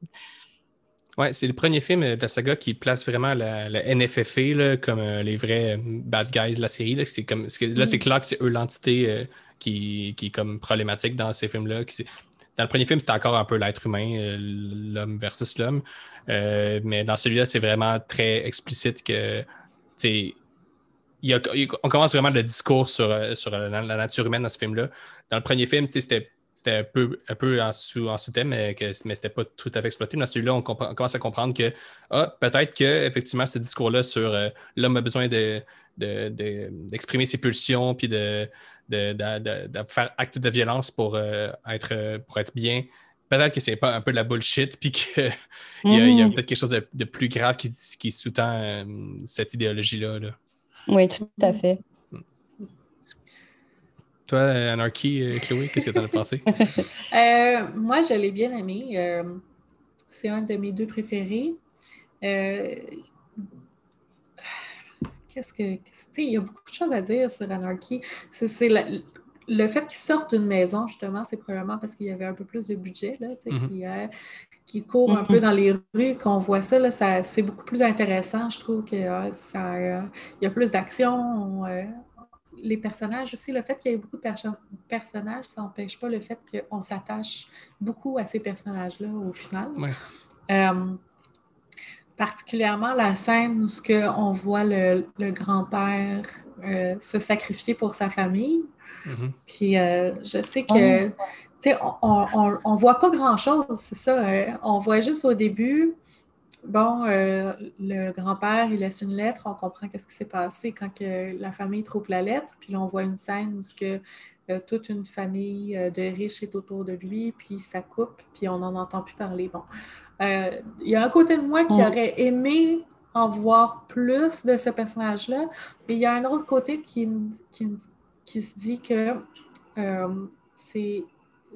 [SPEAKER 2] Ouais, c'est le premier film de la saga qui place vraiment la, la là, comme euh, les vrais euh, bad guys de la série. Là, c'est comme, c'est- là, c'est clair que c'est eux l'entité euh, qui, qui est comme problématique dans ces films-là. qui Dans le premier film, c'était encore un peu l'être humain, euh, l'homme versus l'homme. Euh, mais dans celui-là, c'est vraiment très explicite que, il y a- il y a- on commence vraiment le discours sur, euh, sur la, la nature humaine dans ce film-là. Dans le premier film, c'était c'était un peu, un peu en, sous, en sous-thème, mais, que, mais c'était pas tout à fait exploité. Dans celui-là, on, commence à comprendre que ah, peut-être que effectivement ce discours-là sur euh, l'homme a besoin de, de- de- d'exprimer ses pulsions puis de, de, faire acte de violence pour, euh, être, euh, pour être bien. Peut-être que c'est pas un peu de la bullshit, puis qu'il (laughs) y a, il y a
[SPEAKER 5] Mhm.
[SPEAKER 2] peut-être quelque chose de, de plus grave qui, qui sous-tend euh, cette idéologie-là. là.
[SPEAKER 5] Oui, tout à fait.
[SPEAKER 2] Toi, Anarchy, euh, Chloé, qu'est-ce que tu en as pensé? (laughs)
[SPEAKER 3] Euh, moi, je l'ai bien aimé. Euh, c'est un de mes deux préférés. Euh, Qu'est-ce que. qu'est-ce- tu sais, il y a beaucoup de choses à dire sur Anarchy. C'est le fait qu'il sorte d'une maison, justement, c'est probablement parce qu'il y avait un peu plus de budget, là,
[SPEAKER 2] Mhm.
[SPEAKER 3] qui, euh, qui court un peu dans les rues, qu'on voit ça, là, ça c'est beaucoup plus intéressant. Je trouve que euh, ça, euh, il y a plus d'action. on, les personnages aussi, le fait qu'il y ait beaucoup de perso- personnages, ça n'empêche pas le fait qu'on s'attache beaucoup à ces personnages-là au final.
[SPEAKER 2] Ouais.
[SPEAKER 3] Euh, particulièrement la scène où ce que on voit le, le grand-père euh, se sacrifier pour sa famille.
[SPEAKER 2] Mhm.
[SPEAKER 3] Puis euh, je sais que, tu sais, on, on, on voit pas grand-chose, c'est ça. on voit juste au début, bon, euh, le grand-père, il laisse une lettre, on comprend qu'est-ce qui s'est passé quand que la famille trouve la lettre, puis là, on voit une scène où ce que, euh, toute une famille euh, de riches est autour de lui, puis ça coupe, puis on n'en entend plus parler. Bon, Euh, il y a un côté de moi qui aurait aimé en voir plus de ce personnage-là, mais il y a un autre côté qui, qui, qui se dit que c'est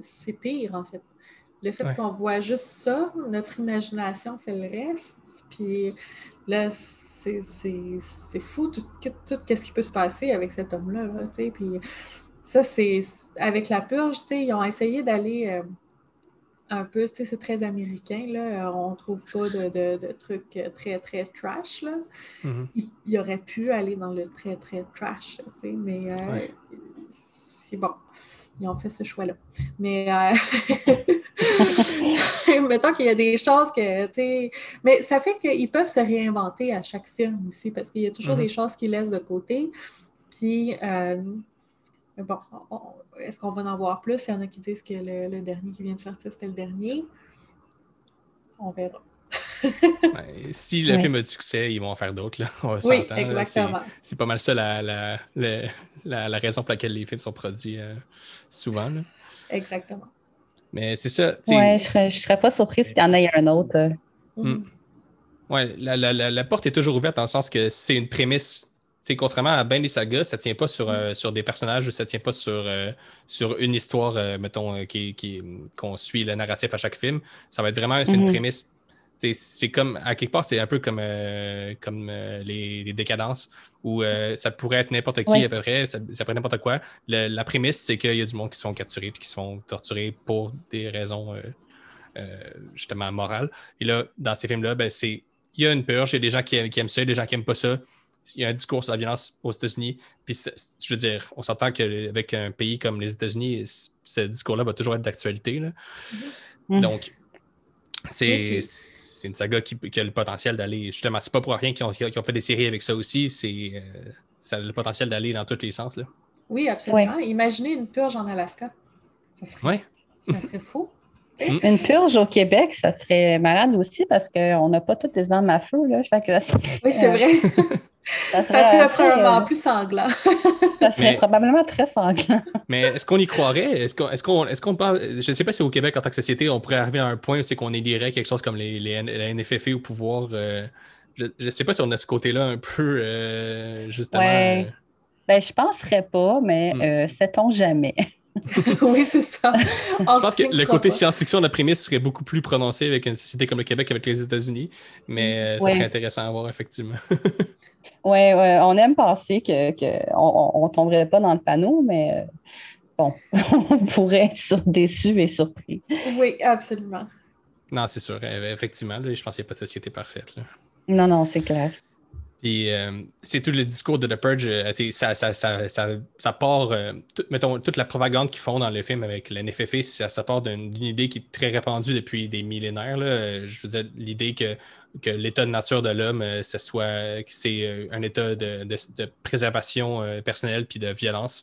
[SPEAKER 3] c'est pire, en fait. Le fait
[SPEAKER 2] Ouais.
[SPEAKER 3] qu'on voit juste ça, notre imagination fait le reste, puis là, c'est c'est- c'est fou tout, tout, tout ce qui peut se passer avec cet homme-là, là, puis ça, c'est avec la purge, ils ont essayé d'aller euh, un peu, c'est très américain, là, on trouve pas de, de- de trucs très, très trash, là
[SPEAKER 2] Mhm.
[SPEAKER 3] il, il aurait pu aller dans le très, très trash, mais euh,
[SPEAKER 2] Ouais.
[SPEAKER 3] c'est bon. Ils ont fait ce choix-là. Mais euh, (laughs) mettons qu'il y a des choses que, tu sais, mais ça fait qu'ils peuvent se réinventer à chaque film aussi, parce qu'il y a toujours
[SPEAKER 2] Mhm.
[SPEAKER 3] des choses qu'ils laissent de côté. Puis, euh, bon, on- est-ce qu'on va en voir plus? Il y en a qui disent que le, le dernier qui vient de sortir, c'était le dernier. On verra.
[SPEAKER 2] Ouais, (laughs) si le
[SPEAKER 5] Ouais.
[SPEAKER 2] film a du succès, ils vont en faire d'autres. là. On
[SPEAKER 3] Oui,
[SPEAKER 2] là. C'est-
[SPEAKER 3] exactement.
[SPEAKER 2] C'est pas mal ça la, la, la, la- la raison pour laquelle les films sont produits euh, souvent. là.
[SPEAKER 3] Exactement.
[SPEAKER 2] Mais c'est ça.
[SPEAKER 5] Ouais, je serais, je serais pas surprise qu'il y en ait un autre. euh.
[SPEAKER 2] Mm. Ouais, la, la- la- la porte est toujours ouverte dans le sens que c'est une prémisse. Contrairement à bien des sagas, ça tient pas sur, euh, sur des personnages ou ça tient pas sur, euh, sur une histoire, euh, mettons, euh, qui, qui- qu'on suit le narratif à chaque film. Ça va être vraiment c'est une
[SPEAKER 5] Mhm.
[SPEAKER 2] prémisse. C'est comme, à quelque part, c'est un peu comme, euh, comme euh, les, les décadences où euh, ça pourrait être n'importe qui à peu près, ça, ça pourrait être n'importe quoi. Le- la prémisse, c'est qu'il y a du monde qui sont capturés et qui sont torturés pour des raisons justement morales. Et là, dans ces films-là, ben, c'est il y a une purge, il y a des gens qui, aiment- qui aiment ça, il y a des gens qui n'aiment pas ça. Il y a un discours sur la violence aux États-Unis. Puis, je veux dire, on s'entend qu'avec un pays comme les États-Unis, ce discours-là va toujours être d'actualité.
[SPEAKER 5] Mhm.
[SPEAKER 2] Donc, c'est une saga qui, qui a le potentiel d'aller. Justement, c'est pas pour rien qu'ils ont, qu'ils ont fait des séries avec ça aussi. C'est euh, ça a le potentiel d'aller dans tous les sens. Là.
[SPEAKER 3] Oui, absolument. Imaginez une purge en Alaska. Ça serait,
[SPEAKER 2] Ouais.
[SPEAKER 3] ça serait fou. (laughs)
[SPEAKER 5] Une purge au Québec, ça serait malade aussi parce qu'on n'a pas toutes des armes à feu. Là. Fait que ça serait,
[SPEAKER 3] Oui, c'est
[SPEAKER 5] euh,
[SPEAKER 3] vrai. (laughs)
[SPEAKER 5] ça
[SPEAKER 3] Ça serait probablement
[SPEAKER 5] euh,
[SPEAKER 3] plus sanglant.
[SPEAKER 5] ça serait
[SPEAKER 2] Mais-
[SPEAKER 5] probablement très sanglant.
[SPEAKER 2] Mais est-ce qu'on y croirait? Est-ce qu'on est-ce qu'on est-ce qu'on parle. Je ne sais pas si au Québec, en tant que société, on pourrait arriver à un point où c'est qu'on élirait quelque chose comme les, les la NFFA au pouvoir. euh, je ne sais pas si on a ce côté-là un peu euh, justement.
[SPEAKER 5] Ouais.
[SPEAKER 2] euh,
[SPEAKER 5] Ben, je penserais pas, mais
[SPEAKER 2] Hmm.
[SPEAKER 5] euh, sait-on jamais. (laughs)
[SPEAKER 3] oui, c'est ça.
[SPEAKER 2] Je pense que le côté science-fiction de la prémisse serait beaucoup plus prononcé avec une société comme le Québec, avec les États-Unis. Mais euh, ça
[SPEAKER 5] Ouais.
[SPEAKER 2] serait intéressant à voir, effectivement. (laughs)
[SPEAKER 5] Ouais, ouais, on aime penser que, que on, on tomberait pas dans le panneau, mais euh, bon, (laughs) on pourrait être déçu et surpris.
[SPEAKER 3] Oui, absolument.
[SPEAKER 2] Non, c'est sûr. Euh, Effectivement, là, je pense qu'il n'y a pas de société parfaite. là.
[SPEAKER 5] Non, non, c'est clair.
[SPEAKER 2] Puis euh, c'est tout le discours de The Purge, euh, ça, ça, part, euh, mettons, toute la propagande qu'ils font dans le film avec le NFFA, ça, part d'une idée qui est très répandue depuis des millénaires. là. Je veux dire, l'idée que, l'état de nature de l'homme, ce soit, c'est un état de, de- préservation personnelle puis de violence.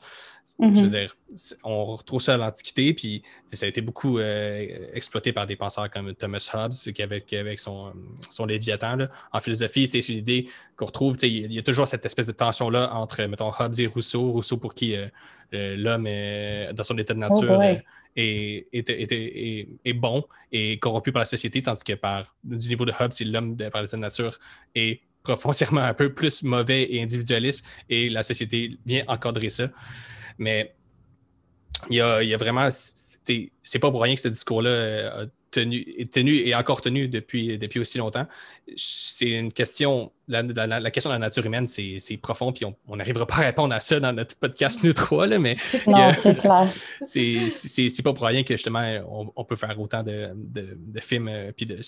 [SPEAKER 5] Mhm.
[SPEAKER 2] Je veux dire, c'est- on retrouve ça à l'Antiquité, puis ça a été beaucoup euh, exploité par des penseurs comme Thomas Hobbes, qui avec, avec son, euh, son Léviathan. là. En philosophie, c'est l'idée qu'on retrouve, il y a toujours cette espèce de tension-là entre, mettons, Hobbes et Rousseau. Rousseau pour qui euh, euh, l'homme, est- dans son état de nature,
[SPEAKER 5] Oh boy.
[SPEAKER 2] euh, est, est- est- est- est bon et corrompu par la société, tandis que par, du niveau de Hobbes, l'homme par l'état de nature est foncièrement un peu plus mauvais et individualiste, et la société vient encadrer ça. Mais il y a, il y a vraiment. C'est c'est pas pour rien que ce discours-là euh, a tenu, est tenu et encore tenu depuis, depuis aussi longtemps. C'est une question. La, la- la question de la nature humaine, c'est c'est profond, puis on on n'arrivera pas à répondre à ça dans notre podcast, nous trois, là, mais
[SPEAKER 5] Non, c'est clair. (laughs)
[SPEAKER 2] c'est pas pour rien que justement on, on peut faire autant de, de- de films euh, puis de,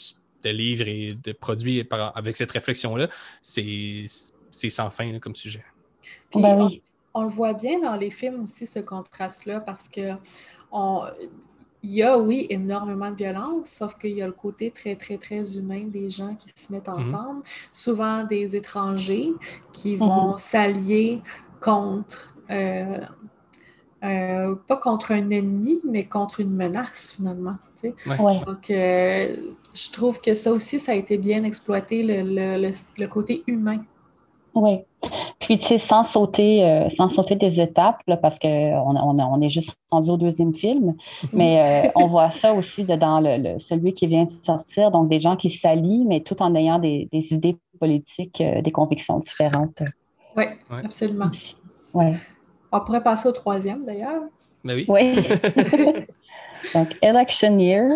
[SPEAKER 2] de livres et de produits par- avec cette réflexion-là. C'est c'est sans fin là, comme sujet.
[SPEAKER 3] Puis
[SPEAKER 5] Ben oui.
[SPEAKER 3] On le voit bien dans les films aussi, ce contraste-là, parce que on, il y a, oui, énormément de violence, sauf qu'il y a le côté très, très, très humain des gens qui se mettent ensemble, souvent des étrangers qui vont s'allier contre, euh, euh, pas contre un ennemi, mais contre une menace, finalement. tu sais.
[SPEAKER 5] Ouais.
[SPEAKER 3] Donc, euh, je trouve que ça aussi, ça a été bien exploité, le, le- le- le côté humain.
[SPEAKER 5] Oui. Puis, tu sais, sans sauter, euh, sans sauter des étapes, là, parce qu'on on, on est juste rendu au deuxième film, mais euh, on voit ça aussi de- dans le, le- celui qui vient de sortir, donc des gens qui s'allient, mais tout en ayant des, des idées politiques, euh, des convictions différentes.
[SPEAKER 3] Oui,
[SPEAKER 2] Ouais.
[SPEAKER 3] absolument.
[SPEAKER 5] Oui.
[SPEAKER 3] On pourrait passer au troisième, d'ailleurs.
[SPEAKER 2] Ben oui.
[SPEAKER 5] Oui. (laughs) donc, Election Year.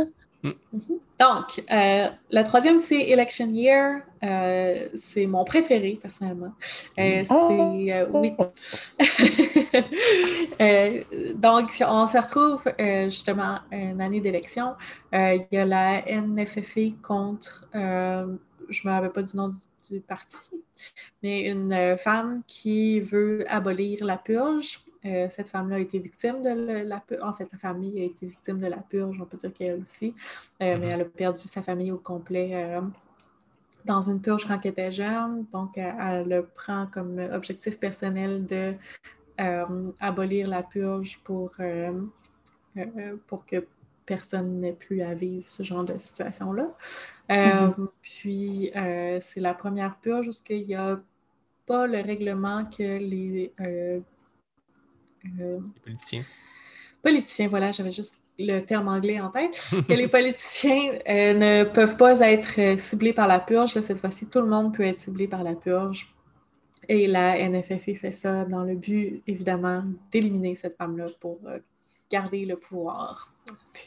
[SPEAKER 3] Donc, euh, le troisième, c'est Election Year. Euh, c'est mon préféré, personnellement. Euh,
[SPEAKER 5] Ah.
[SPEAKER 3] c'est, euh, oui. (laughs) Donc, on se retrouve justement une année d'élection. Il y a la NFFA contre, euh, je ne me rappelle pas du nom du, du parti, mais une femme qui veut abolir la purge. Euh, cette femme-là a été victime de le- la purge. En fait, sa famille a été victime de la purge, on peut dire qu'elle aussi. Euh, Mais
[SPEAKER 2] Mhm.
[SPEAKER 3] elle a perdu sa famille au complet euh, dans une purge quand elle était jeune. Donc, elle, elle le prend comme objectif personnel de abolir la purge pour, pour que personne n'ait plus à vivre ce genre de situation-là. Euh, Puis, c'est la première purge où il n'y a pas le règlement que les euh,
[SPEAKER 2] Les politiciens.
[SPEAKER 3] politiciens, voilà, j'avais juste le terme anglais en tête, (laughs) que les politiciens euh, ne peuvent pas être euh, ciblés par la purge. Là, cette fois-ci, tout le monde peut être ciblé par la purge. Et la NFFI fait ça dans le but, évidemment, d'éliminer cette femme-là pour euh, garder le pouvoir.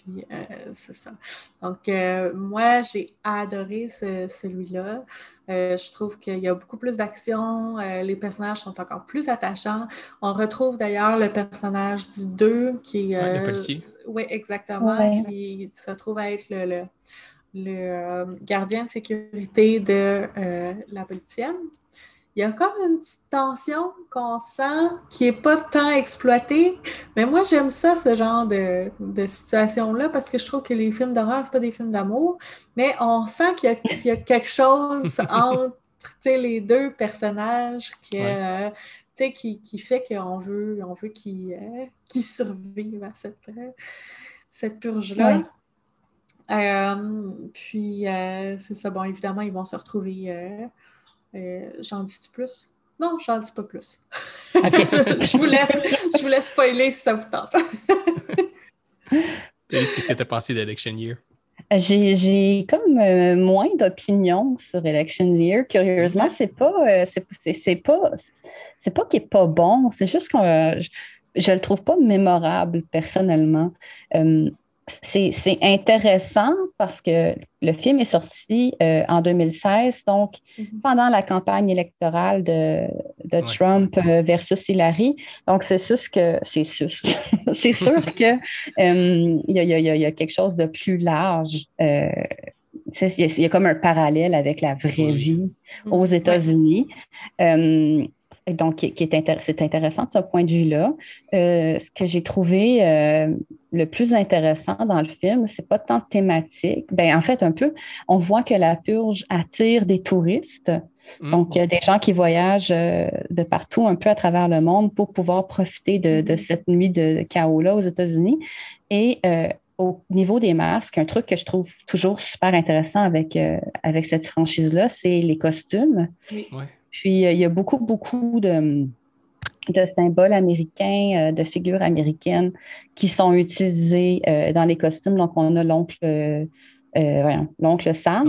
[SPEAKER 3] Puis, euh, c'est ça. Donc, euh, moi, j'ai adoré ce- celui-là. Euh, je trouve qu'il y a beaucoup plus d'action. euh, les personnages sont encore plus attachants. On retrouve d'ailleurs le personnage du 2 qui est.
[SPEAKER 2] Ouais, le
[SPEAKER 3] euh,
[SPEAKER 2] policier.
[SPEAKER 3] oui, exactement.
[SPEAKER 5] Ouais.
[SPEAKER 3] Qui se trouve à être le, le- le, euh, gardien de sécurité de euh, la politicienne. Il y a comme une petite tension qu'on sent qui n'est pas tant exploitée. Mais moi, j'aime ça, ce genre de, de situation-là, parce que je trouve que les films d'horreur, ce pas des films d'amour, mais on sent qu'il y a, qu'il y a quelque chose (laughs) entre les deux personnages qui,
[SPEAKER 2] Ouais.
[SPEAKER 3] euh, tu sais, qui, qui fait qu'on veut, on veut qu'ils euh, survivent à cette, euh, cette purge-là.
[SPEAKER 5] Ouais.
[SPEAKER 3] Euh, puis, c'est ça. Bon, évidemment, ils vont se retrouver. Euh, j'en dis-tu plus? Non, j'en dis pas plus. je, (laughs) je vous laisse, je vous laisse spoiler si ça vous tente. (laughs)
[SPEAKER 2] Qu'est-ce que tu as pensé d'Election Year?
[SPEAKER 5] J'ai, j'ai comme euh, moins d'opinions sur Election Year. Curieusement, c'est pas, euh, c'est, c'est- c'est pas, c'est pas qu'il est pas bon. C'est juste que euh, je, je le trouve pas mémorable personnellement. C'est, c'est intéressant parce que le film est sorti euh, en 2016, donc
[SPEAKER 3] Mhm.
[SPEAKER 5] pendant la campagne électorale de, de
[SPEAKER 2] Ouais.
[SPEAKER 5] Trump euh, versus Hillary. Donc, c'est sûr que c'est sûr, (laughs) c'est sûr que (laughs) euh, il y, a, il y a- il y a quelque chose de plus large euh, il y, a- il y a comme un parallèle avec la vraie
[SPEAKER 2] Oui.
[SPEAKER 5] vie aux
[SPEAKER 3] Ouais.
[SPEAKER 5] États-Unis. Euh, et donc, qui, qui est intér- c'est intéressant de ce point de vue-là. Euh, ce que j'ai trouvé euh, le plus intéressant dans le film, c'est pas tant thématique. Ben, en fait, un peu, on voit que la purge attire des touristes.
[SPEAKER 2] Hmm.
[SPEAKER 5] Donc, il y a des gens qui voyagent euh, de partout, un peu à travers le monde, pour pouvoir profiter de, de cette nuit de chaos-là aux États-Unis. Et euh, au niveau des masques, un truc que je trouve toujours super intéressant avec, euh, avec cette franchise-là, c'est les costumes.
[SPEAKER 2] Ouais.
[SPEAKER 5] Puis, euh, il y a beaucoup, beaucoup de, de symboles américains, euh, de figures américaines qui sont utilisées euh, dans les costumes. Donc, on a l'oncle Sam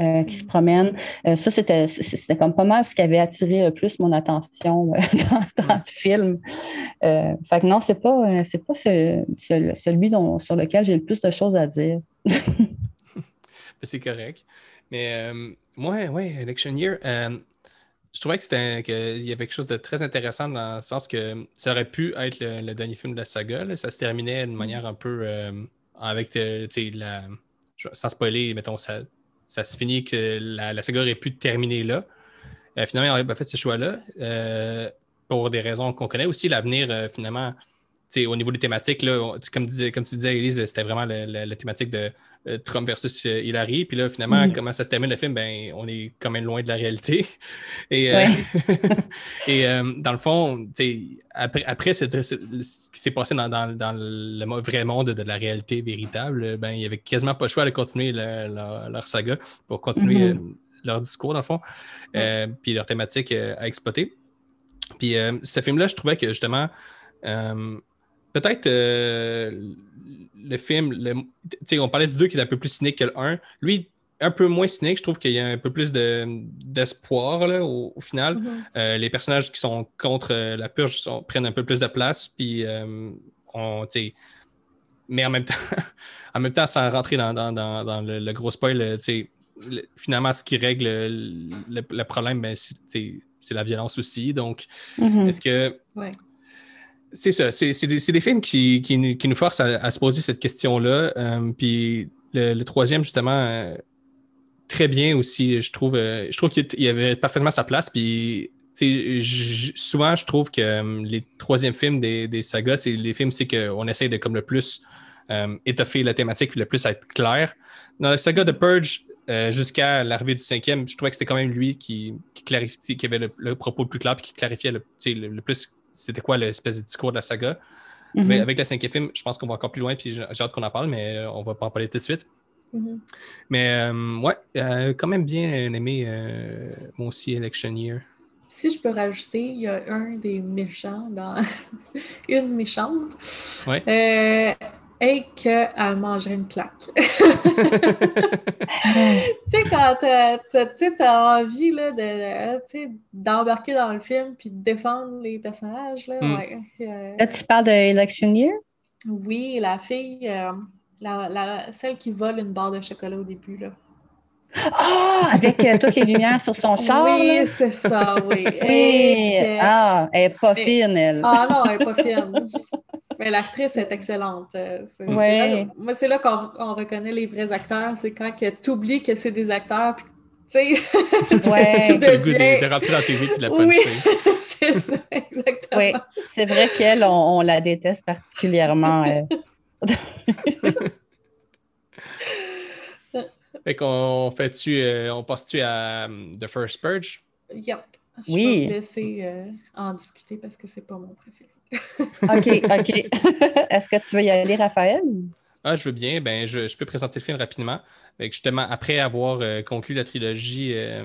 [SPEAKER 5] euh, qui se promène. Ça, c'était, c'était comme pas mal ce qui avait attiré le plus mon attention (laughs) dans, dans le film. Fait que non, c'est pas, c'est pas ce- ce- celui dont, sur lequel j'ai le plus de choses à dire. (laughs) (laughs)
[SPEAKER 2] Ben, C'est correct. Mais euh, moi, ouais, Election Year, euh, je trouvais que c'était qu'il y avait quelque chose de très intéressant dans le sens que ça aurait pu être le, dernier film de la saga. Ça se terminait d'une manière un peu euh, avec euh, la. Sans spoiler, mettons, ça, ça se finit que la, saga aurait pu terminer là. Euh, finalement, on pas fait ce choix-là. pour des raisons qu'on connaît aussi, l'avenir, finalement, au niveau des thématiques, là, on- comme, disais- comme tu disais, Elise, c'était vraiment le- le- la thématique de euh, Trump versus euh, Hillary. Puis là, finalement,
[SPEAKER 5] Mhm.
[SPEAKER 2] comment ça se termine le film, ben, on est quand même loin de la réalité. (laughs) Et, euh,
[SPEAKER 5] Ouais. (laughs)
[SPEAKER 2] et dans le fond, après, après ce qui s'est passé dans, dans- dans le vrai monde de la réalité véritable, ben, il n'y avait quasiment pas le choix de continuer le- leur, leur saga pour continuer
[SPEAKER 5] Mhm.
[SPEAKER 2] euh, leur discours, dans le fond, puis leur thématique à exploiter. Puis euh, ce film-là, je trouvais que justement, euh, peut-être euh, le film, le- on parlait du 2 qui est un peu plus cynique que le 1. Lui, un peu moins cynique, je trouve qu'il y a un peu plus de- d'espoir là, au, au final.
[SPEAKER 3] Mhm.
[SPEAKER 2] Euh, les personnages qui sont contre euh, la purge sont- prennent un peu plus de place, puis euh, on, mais en même temps, (laughs) en même temps, sans rentrer dans, dans- dans- dans le, le gros spoil, le- finalement, ce qui règle le, problème, ben, c'est- la violence aussi. Donc,
[SPEAKER 5] Mhm.
[SPEAKER 2] est-ce que
[SPEAKER 3] Ouais.
[SPEAKER 2] C'est ça, c'est des, films qui, nous- forcent à, se poser cette question-là. Euh, puis le, troisième, justement, euh, très bien aussi, je trouve. euh, je trouve qu'il il avait parfaitement sa place. Puis souvent, je trouve que les troisièmes films des, sagas, c'est les films, c'est qu'on essaie de comme le plus étoffer la thématique puis le plus être clair. Dans la saga de Purge, jusqu'à l'arrivée du cinquième, je trouvais que c'était quand même lui qui, qui avait le, propos le plus clair puis qui clarifiait le, le plus c'était quoi l'espèce de discours de la saga.
[SPEAKER 5] Mhm.
[SPEAKER 2] Mais avec le cinquième film, je pense qu'on va encore plus loin, puis j'ai hâte qu'on en parle, mais euh, on va pas en parler tout de suite.
[SPEAKER 3] Mhm.
[SPEAKER 2] Mais euh, ouais, euh, quand même bien aimé, euh, moi aussi, Election Year.
[SPEAKER 3] Si je peux rajouter, il y a un des méchants dans (laughs) une méchante.
[SPEAKER 2] Ouais.
[SPEAKER 3] Euh, et qu'elle mangerait une claque. (laughs) tu sais, quand t'as, t'as- tu t'as envie là, de, tu sais, d'embarquer dans le film puis de défendre les personnages, là,
[SPEAKER 2] Mm.
[SPEAKER 3] ouais. Euh,
[SPEAKER 5] Là, tu parles de Election Year?
[SPEAKER 3] oui, la fille, euh, la, la- celle qui vole une barre de chocolat au début. Là.
[SPEAKER 5] Ah! avec euh, toutes les lumières sur son char. là?
[SPEAKER 3] oui, c'est ça, oui.
[SPEAKER 5] Oui.
[SPEAKER 3] Et
[SPEAKER 5] Ah, elle est pas
[SPEAKER 3] Et-
[SPEAKER 5] fine, elle.
[SPEAKER 3] Ah non, elle n'est pas fine. (laughs) Mais l'actrice est excellente. Euh, c'est- c'est
[SPEAKER 5] Ouais.
[SPEAKER 3] là- moi, c'est là qu'on on reconnaît les vrais acteurs. C'est quand tu oublies que c'est des acteurs. puis, Tu sais,
[SPEAKER 5] Ouais. (laughs)
[SPEAKER 3] tu
[SPEAKER 2] T'as le goût de,
[SPEAKER 3] deviens-
[SPEAKER 2] de rentrer dans tes vies et de la
[SPEAKER 3] Oui, (laughs) c'est ça, exactement.
[SPEAKER 5] Oui, c'est vrai qu'elle, on, on la déteste particulièrement. euh. (laughs)
[SPEAKER 2] Fait qu'on fait-tu, euh, on passe-tu à euh, The First Purge?
[SPEAKER 3] Yep. Je
[SPEAKER 5] Oui.
[SPEAKER 3] vais laisser euh, en discuter parce que c'est pas mon préféré.
[SPEAKER 5] OK, OK. (laughs) Est-ce que tu veux y aller, Raphaël?
[SPEAKER 2] Ah, je veux bien. Ben, je, peux présenter le film rapidement. Justement, après avoir euh, conclu la trilogie euh,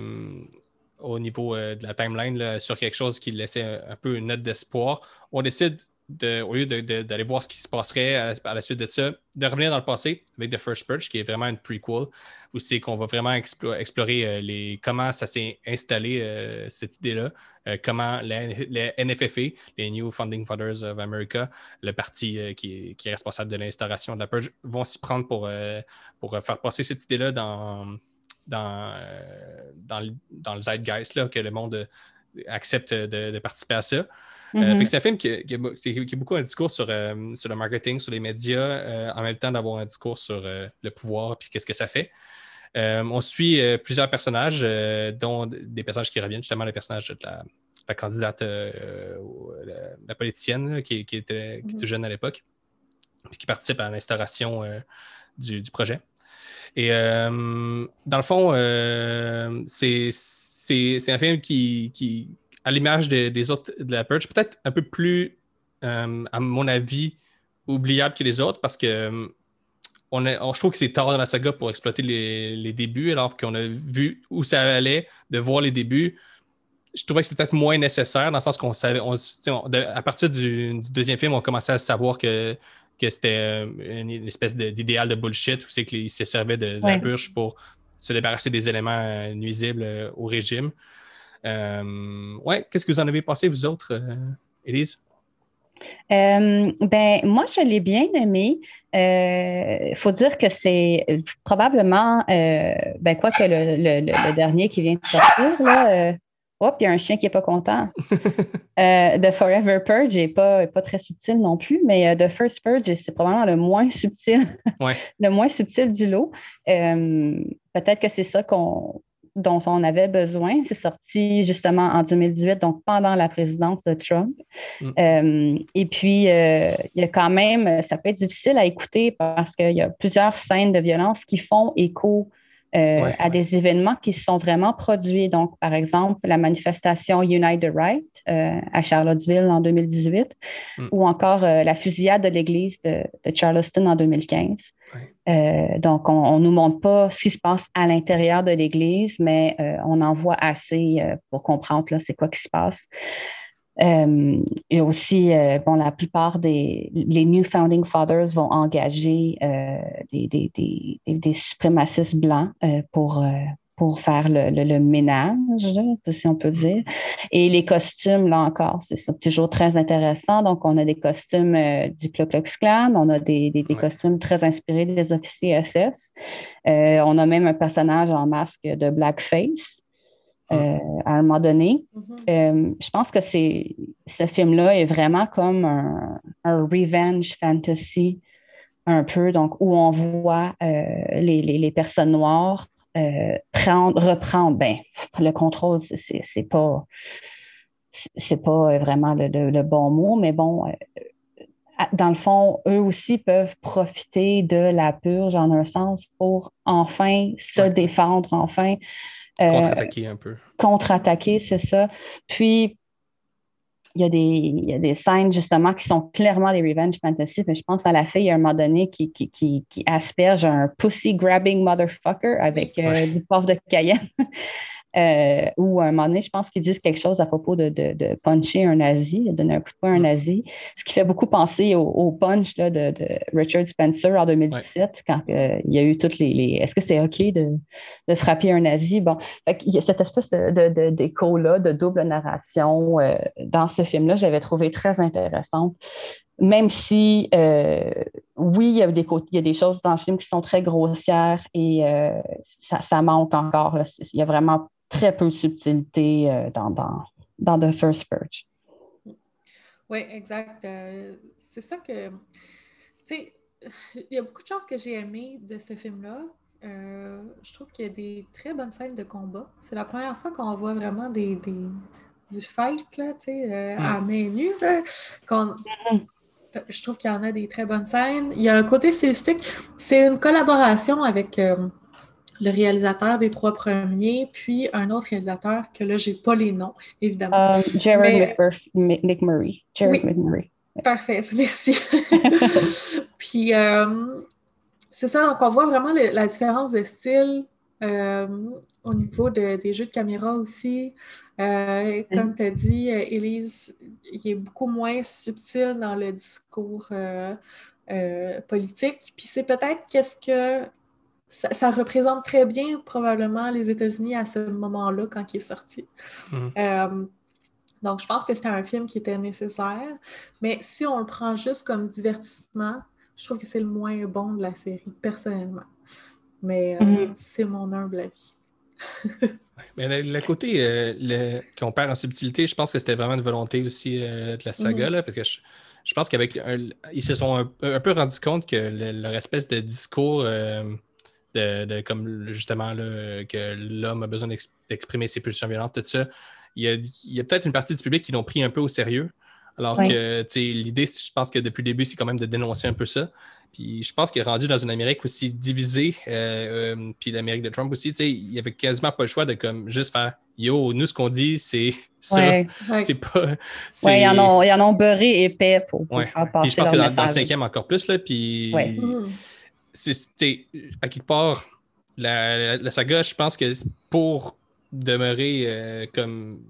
[SPEAKER 2] au niveau euh, de la timeline sur quelque chose qui laissait un peu une note d'espoir, on décide, au lieu d'aller voir ce qui se passerait à, la suite de ça, de revenir dans le passé avec The First Purge, qui est vraiment une prequel, où c'est qu'on va vraiment explo- explorer euh, les, comment ça s'est installé, euh, cette idée-là, euh, comment les, NFFA, les New Founding Fathers of America, le parti qui, est, responsable de l'instauration de la purge, vont s'y prendre pour, faire passer cette idée-là dans, dans, dans, dans le zeitgeist, là, que le monde accepte de participer à ça. Euh,
[SPEAKER 5] Mhm.
[SPEAKER 2] fait que c'est un film qui, qui a, qui beaucoup un discours sur, euh, sur le marketing, sur les médias, euh, en même temps d'avoir un discours sur le pouvoir et qu'est-ce que ça fait. On suit plusieurs personnages, dont des personnages qui reviennent, justement le personnage de la, la candidate, la, la politicienne là, qui, qui était,
[SPEAKER 3] Mhm.
[SPEAKER 2] jeune à l'époque, puis qui participe à l'instauration euh, du, du projet. Et euh, dans le fond, euh, c'est un film qui, qui à l'image de- des autres de la Purge, peut-être un peu plus, euh, à mon avis, oubliable que les autres parce que euh, on je trouve que c'est tard dans la saga pour exploiter les, les débuts, alors qu'on a vu où ça allait, de voir les débuts. Je trouvais que c'était peut-être moins nécessaire dans le sens qu'on savait, on- tu sais, on- de- à partir du, du deuxième film, on commençait à savoir que, que c'était euh, une, une espèce d'idéal de bullshit où c'est qu'ils se servaient de, de la purge pour se débarrasser des éléments nuisibles au régime. Euh, ouais, qu'est-ce que vous en avez pensé, vous autres, euh, Élise?
[SPEAKER 5] Euh, ben, moi, je l'ai bien aimé. Il faut dire que c'est probablement, euh, ben, quoi que le, le- le- le dernier qui vient de sortir, là, euh, hop, il y a un chien qui n'est pas content. (laughs) Euh, The Forever Purge n'est pas, pas très subtil non plus, mais euh, The First Purge, c'est probablement le moins subtil,
[SPEAKER 2] Ouais. (laughs)
[SPEAKER 5] le moins subtil du lot. Euh, Peut-être que c'est ça qu'on dont on avait besoin. C'est sorti justement en 2018, donc pendant la présidence de Trump.
[SPEAKER 2] Mm.
[SPEAKER 5] Euh, et puis, euh, il y a quand même, ça peut être difficile à écouter parce qu'il y a plusieurs scènes de violence qui font écho euh,
[SPEAKER 2] Ouais,
[SPEAKER 5] à des événements qui se sont vraiment produits. Donc, par exemple, la manifestation Unite the Right euh, à Charlottesville en 2018
[SPEAKER 2] Mm.
[SPEAKER 5] ou encore euh, la fusillade de l'église de, de Charleston en 2015.
[SPEAKER 2] Ouais.
[SPEAKER 5] Euh, donc, on ne nous montre pas ce qui se passe à l'intérieur de l'Église, mais on en voit assez pour comprendre là, c'est quoi qui se passe. Euh, et aussi, euh, bon, la plupart des les New Founding Fathers vont engager euh, des, des, des, des, suprémacistes blancs euh, pour, euh, pour faire le, le, le ménage, là, si on peut dire. Et les costumes, là encore, c'est toujours très intéressant. Donc, on a des costumes euh, du Ku Klux Klan, on a des, des, des
[SPEAKER 2] Ouais.
[SPEAKER 5] costumes très inspirés des officiers SS. Euh, on a même un personnage en masque de blackface euh, à un moment donné.
[SPEAKER 3] Mhm.
[SPEAKER 5] Euh, je pense que c'est ce film-là est vraiment comme un, un revenge fantasy un peu, donc où on voit euh, les, les, les personnes noires euh, prendre, reprendre, ben, le contrôle, c'est- c'est c'est pas c'est- pas vraiment le, le- le bon mot, mais bon, dans le fond, eux aussi peuvent profiter de la purge en un sens pour enfin se
[SPEAKER 2] Ouais.
[SPEAKER 5] défendre, enfin euh,
[SPEAKER 2] Contre-attaquer un peu.
[SPEAKER 5] contre-attaquer, c'est ça. Puis, il y, a des, il y a des scènes justement qui sont clairement des revenge fantasy. Mais je pense à la fille à un moment donné qui, qui, qui, qui asperge un pussy grabbing motherfucker avec euh, du poivre de Cayenne. Euh, ou à un moment donné, je pense qu'ils disent quelque chose à propos de, de, de puncher un nazi, de donner un coup de poing à un
[SPEAKER 2] Mm.
[SPEAKER 5] nazi, ce qui fait beaucoup penser au, au punch là, de, de Richard Spencer en 2017, quand euh, il y a eu toutes les. les- Est-ce que c'est OK de, frapper un nazi? Bon, fait qu'il y a cette espèce de, d'écho-là, de double narration euh, dans ce film-là, je l'avais trouvé très intéressante. Même si, euh, oui, il y, a des côtés- il y a des choses dans le film qui sont très grossières et euh, ça, ça manque encore. là. Il y a vraiment très peu de subtilité euh, dans, dans, dans The First Purge.
[SPEAKER 3] Oui, exact. Euh, c'est ça que. Tu sais, il y a beaucoup de choses que j'ai aimées de ce film-là. Euh, je trouve qu'il y a des très bonnes scènes de combat. C'est la première fois qu'on voit vraiment des, des- du fight, là, tu sais, euh, à main nue. là, qu'on- Je trouve qu'il y en a des très bonnes scènes. Il y a un côté stylistique. C'est une collaboration avec euh, le réalisateur des trois premiers, puis un autre réalisateur que là, j'ai pas les noms, évidemment.
[SPEAKER 5] Euh, Jared
[SPEAKER 3] Mais-
[SPEAKER 5] McMurray. Jared
[SPEAKER 3] Oui.
[SPEAKER 5] McMurray.
[SPEAKER 3] Parfait, (laughs) merci. (laughs) Puis, euh, c'est ça, donc on voit vraiment le- la différence de style euh, au niveau de- des jeux de caméra aussi. Euh, comme tu as dit, Élise, il est beaucoup moins subtil dans le discours euh, politique. Puis c'est peut-être qu'est-ce que ça, ça représente très bien probablement les États-Unis à ce moment-là quand il est sorti.
[SPEAKER 2] Mhm.
[SPEAKER 3] Euh, donc, je pense que c'était un film qui était nécessaire. Mais si on le prend juste comme divertissement, je trouve que c'est le moins bon de la série, personnellement. Mais euh,
[SPEAKER 5] Mhm.
[SPEAKER 3] c'est mon humble avis. (laughs)
[SPEAKER 2] Mais le, côté euh, le- qu'on perd en subtilité, je pense que c'était vraiment une volonté aussi euh, de la saga,
[SPEAKER 3] Mhm.
[SPEAKER 2] là, parce que je, je pense qu'avec un- ils se sont un, un peu rendu compte que le- leur espèce de discours euh, de, de comme justement là, que l'homme a besoin d'ex- d'exprimer ses pulsions violentes, tout ça. Il y a, il y a peut-être une partie du public qui l'ont pris un peu au sérieux. Alors
[SPEAKER 5] Ouais.
[SPEAKER 2] que tu sais, l'idée, je pense que depuis le début, c'est quand même de dénoncer un peu ça. Puis je pense qu'il est rendu dans une Amérique aussi divisée, euh, euh, puis l'Amérique de Trump aussi, tu sais, il y avait quasiment pas le choix de comme juste faire Yo, nous, ce qu'on dit, c'est ça.
[SPEAKER 5] Ouais.
[SPEAKER 3] Ouais.
[SPEAKER 2] C'est pas.
[SPEAKER 5] Ouais, ils en ont, ils en ont beurré épais pour, pour
[SPEAKER 2] Ouais.
[SPEAKER 5] faire
[SPEAKER 2] Puis
[SPEAKER 5] passer
[SPEAKER 2] je pense que dans, dans le cinquième encore plus, là, puis
[SPEAKER 5] Ouais.
[SPEAKER 2] C'est, à quelque part, la, saga, je pense que pour demeurer euh, comme,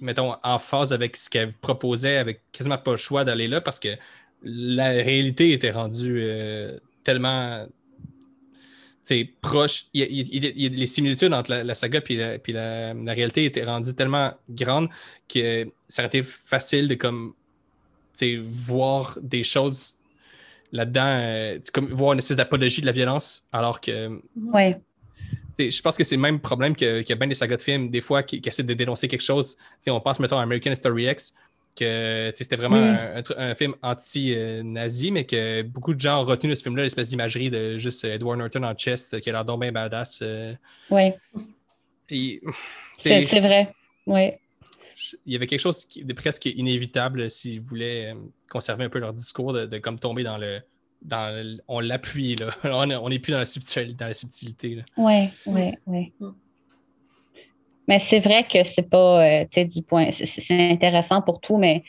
[SPEAKER 2] mettons, en phase avec ce qu'elle proposait, avec quasiment pas le choix d'aller là, parce que la réalité était rendue euh, tellement proche. Il il les similitudes entre la, saga et la, puis réalité étaient rendues tellement grandes que ça aurait été facile de comme voir des choses là-dedans, euh, comme voir une espèce d'apologie de la violence, alors que
[SPEAKER 5] Ouais.
[SPEAKER 2] tu sais, je pense que c'est le même problème que- qu'il y a bien des sagas de films, des fois, qui, qui essaient de dénoncer quelque chose. On pense, mettons, à American History X, que c'était vraiment
[SPEAKER 5] Oui.
[SPEAKER 2] un, un tru- un film anti-nazi, mais que beaucoup de gens ont retenu de ce film-là, l'espèce d'imagerie de juste euh, Edward Norton en chest, euh, qui a l'air donc bien badass. euh.
[SPEAKER 5] Ouais.
[SPEAKER 2] Puis, tu
[SPEAKER 5] C'est vrai. Ouais.
[SPEAKER 2] Il y avait quelque chose de presque inévitable s'ils voulaient euh, conserver un peu leur discours, de, comme tomber dans le. Dans le- on l'appuie, là. (laughs) on n'est plus dans la, subtil- dans la subtilité.
[SPEAKER 5] Oui, oui, oui. Mais c'est vrai que c'est pas, euh, tu sais, du point, c'est- intéressant pour tout, mais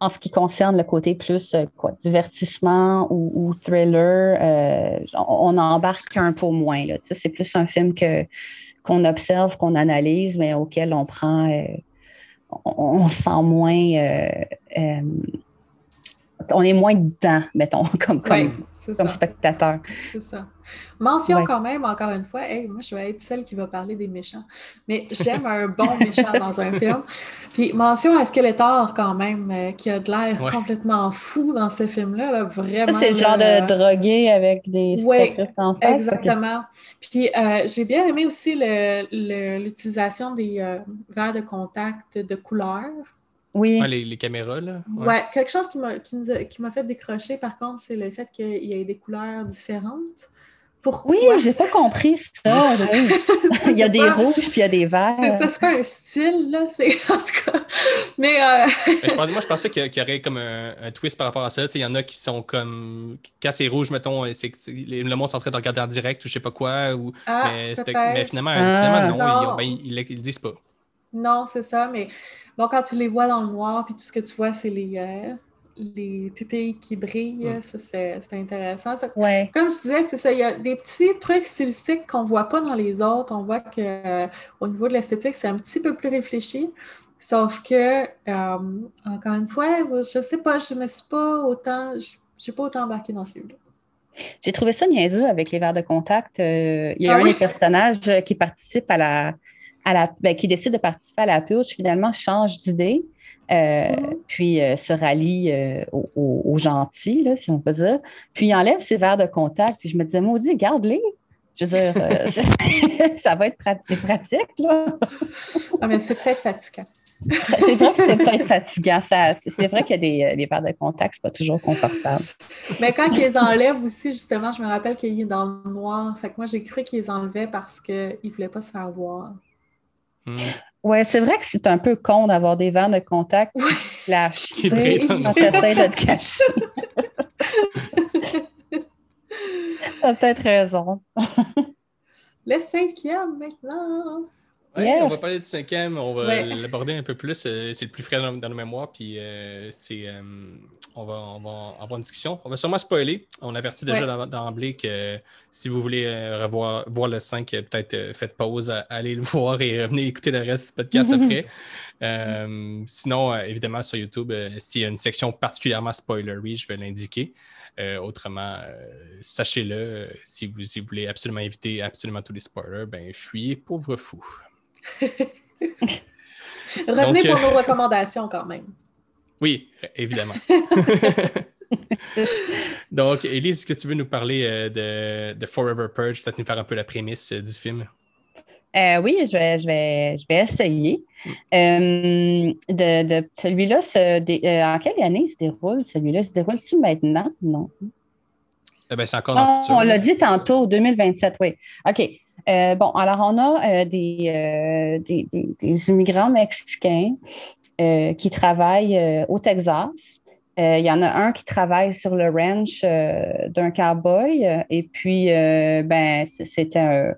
[SPEAKER 5] en ce qui concerne le côté plus, euh, quoi, divertissement ou, thriller, euh, on, on embarque un peu moins, c'est plus un film que, qu'on observe, qu'on analyse, mais auquel on prend, euh, on, on sent moins, euh, euh, on est moins dedans, mettons, (laughs) comme, comme,
[SPEAKER 3] Ouais,
[SPEAKER 5] spectateur.
[SPEAKER 3] C'est ça. Mention
[SPEAKER 5] Ouais.
[SPEAKER 3] quand même, encore une fois, hey, moi je vais être celle qui va parler des méchants. Mais j'aime un bon méchant dans un film. Puis mention à Skeletor quand même, euh, qui a de l'air
[SPEAKER 2] Ouais.
[SPEAKER 3] complètement fou dans ce film-là. là, vraiment.
[SPEAKER 5] C'est le genre de drogué avec des
[SPEAKER 3] Ouais,
[SPEAKER 5] en face.
[SPEAKER 3] Exactement. Puis euh, j'ai bien aimé aussi le- le- l'utilisation des euh, verres de contact de couleur.
[SPEAKER 5] Oui,
[SPEAKER 2] les, les caméras, là.
[SPEAKER 3] Ouais. quelque chose qui m'a qui nous a- qui m'a fait décrocher, par contre, c'est le fait qu'il y ait des couleurs différentes. Pourquoi?
[SPEAKER 5] oui, j'ai pas compris ça. (laughs) oui. Il y a
[SPEAKER 3] C'est
[SPEAKER 5] des
[SPEAKER 3] pas-
[SPEAKER 5] rouges puis il y a des verts.
[SPEAKER 3] C'est ça, c'est pas un style, là. C'est (laughs) en tout cas. Mais euh,
[SPEAKER 2] Mais je pensais- moi, je pensais qu'il y, aurait comme un, un twist par rapport à ça. Tu sais, Il y en a qui sont comme. Quand c'est rouge, mettons, c'est que c'est- les- le monde sont en train de regarder en direct ou je sais pas quoi. Ou...
[SPEAKER 3] ah,
[SPEAKER 2] mais, mais finalement,
[SPEAKER 5] Ah.
[SPEAKER 2] finalement, non,
[SPEAKER 3] Non.
[SPEAKER 2] Ils, ben, ils, ils- ils le disent pas.
[SPEAKER 3] Non, c'est ça, mais bon, quand tu les vois dans le noir, puis tout ce que tu vois, c'est les, euh, les pupilles qui brillent,
[SPEAKER 2] Mm.
[SPEAKER 3] ça, c'était c'était intéressant. Ça-
[SPEAKER 5] Ouais.
[SPEAKER 3] Comme je disais, c'est ça, il y a des petits trucs stylistiques qu'on voit pas dans les autres. On voit que euh, au niveau de l'esthétique, c'est un petit peu plus réfléchi. Sauf que, euh, encore une fois, je sais pas, je me suis pas autant, je j'ai pas autant embarqué dans celui-là.
[SPEAKER 5] J'ai trouvé ça niaiseux avec les verres de contact. Euh, il y a
[SPEAKER 3] Ah
[SPEAKER 5] un
[SPEAKER 3] oui?
[SPEAKER 5] des personnages qui participe à la, à la ben, qui décide de participer à la purge, finalement change d'idée, euh,
[SPEAKER 3] Mhm.
[SPEAKER 5] puis euh, se rallie euh, aux, gentils, si on peut dire. Puis il enlève ses verres de contact, puis je me disais, maudit, garde-les. Je veux dire, (laughs) (laughs) ça va être pratique, pratique là.
[SPEAKER 3] Ah, mais c'est peut-être fatigant. (laughs)
[SPEAKER 5] C'est vrai que c'est peut-être fatigant. C'est vrai qu'il y a des les verres de contact, c'est pas toujours confortable.
[SPEAKER 3] Mais quand ils les enlèvent aussi, justement, je me rappelle qu'il est dans le noir. Fait que moi, j'ai cru qu'ils les enlevaient parce qu'ils ne voulaient pas se faire voir.
[SPEAKER 2] Hmm.
[SPEAKER 5] Ouais, c'est vrai que c'est un peu con d'avoir des verres de contact
[SPEAKER 3] Ouais.
[SPEAKER 5] flash. (laughs)
[SPEAKER 2] Qui
[SPEAKER 5] quand t'essaies de te cacher. (laughs) T'as peut-être raison.
[SPEAKER 3] Le cinquième maintenant.
[SPEAKER 2] Ouais,
[SPEAKER 5] Yes.
[SPEAKER 2] On va parler du cinquième, on va
[SPEAKER 3] Ouais.
[SPEAKER 2] l'aborder un peu plus. euh, C'est le plus frais dans, dans nos mémoires, puis euh, c'est, euh, on, va, on va avoir une discussion. On va sûrement spoiler. On avertit déjà
[SPEAKER 3] Ouais.
[SPEAKER 2] d'emblée que si vous voulez revoir voir le 5, euh, peut-être faites pause, allez le (laughs) voir et revenez écouter le reste du podcast (laughs) après. Euh, sinon, évidemment, sur YouTube, s'il y a une section particulièrement spoilery, je vais l'indiquer. Euh, autrement, euh, sachez-le, si vous, si vous voulez absolument éviter absolument tous les spoilers, ben fuyez, pauvre fou. (laughs)
[SPEAKER 3] Revenez
[SPEAKER 2] Donc,
[SPEAKER 3] pour
[SPEAKER 2] euh,
[SPEAKER 3] nos recommandations quand même.
[SPEAKER 2] Oui, évidemment. (laughs) Donc, Elise, est-ce que tu veux nous parler euh, de, de Forever Purge, peut-être nous faire un peu la prémisse euh, du film?
[SPEAKER 5] Euh, oui, je vais, je vais, je vais essayer. Euh, de, de- celui-là, se dé- euh, en quelle année il se déroule? Celui-là, il se déroule-tu maintenant? Non.
[SPEAKER 2] Eh ben, c'est encore dans le
[SPEAKER 5] Oh,
[SPEAKER 2] futur.
[SPEAKER 5] on l'a dit tantôt, 2027, oui. OK. Euh, bon, alors on a euh, des, euh, des, des- des immigrants mexicains qui travaillent au Texas. Il y en a un qui travaille sur le ranch d'un cowboy et puis, ben, c'est- un.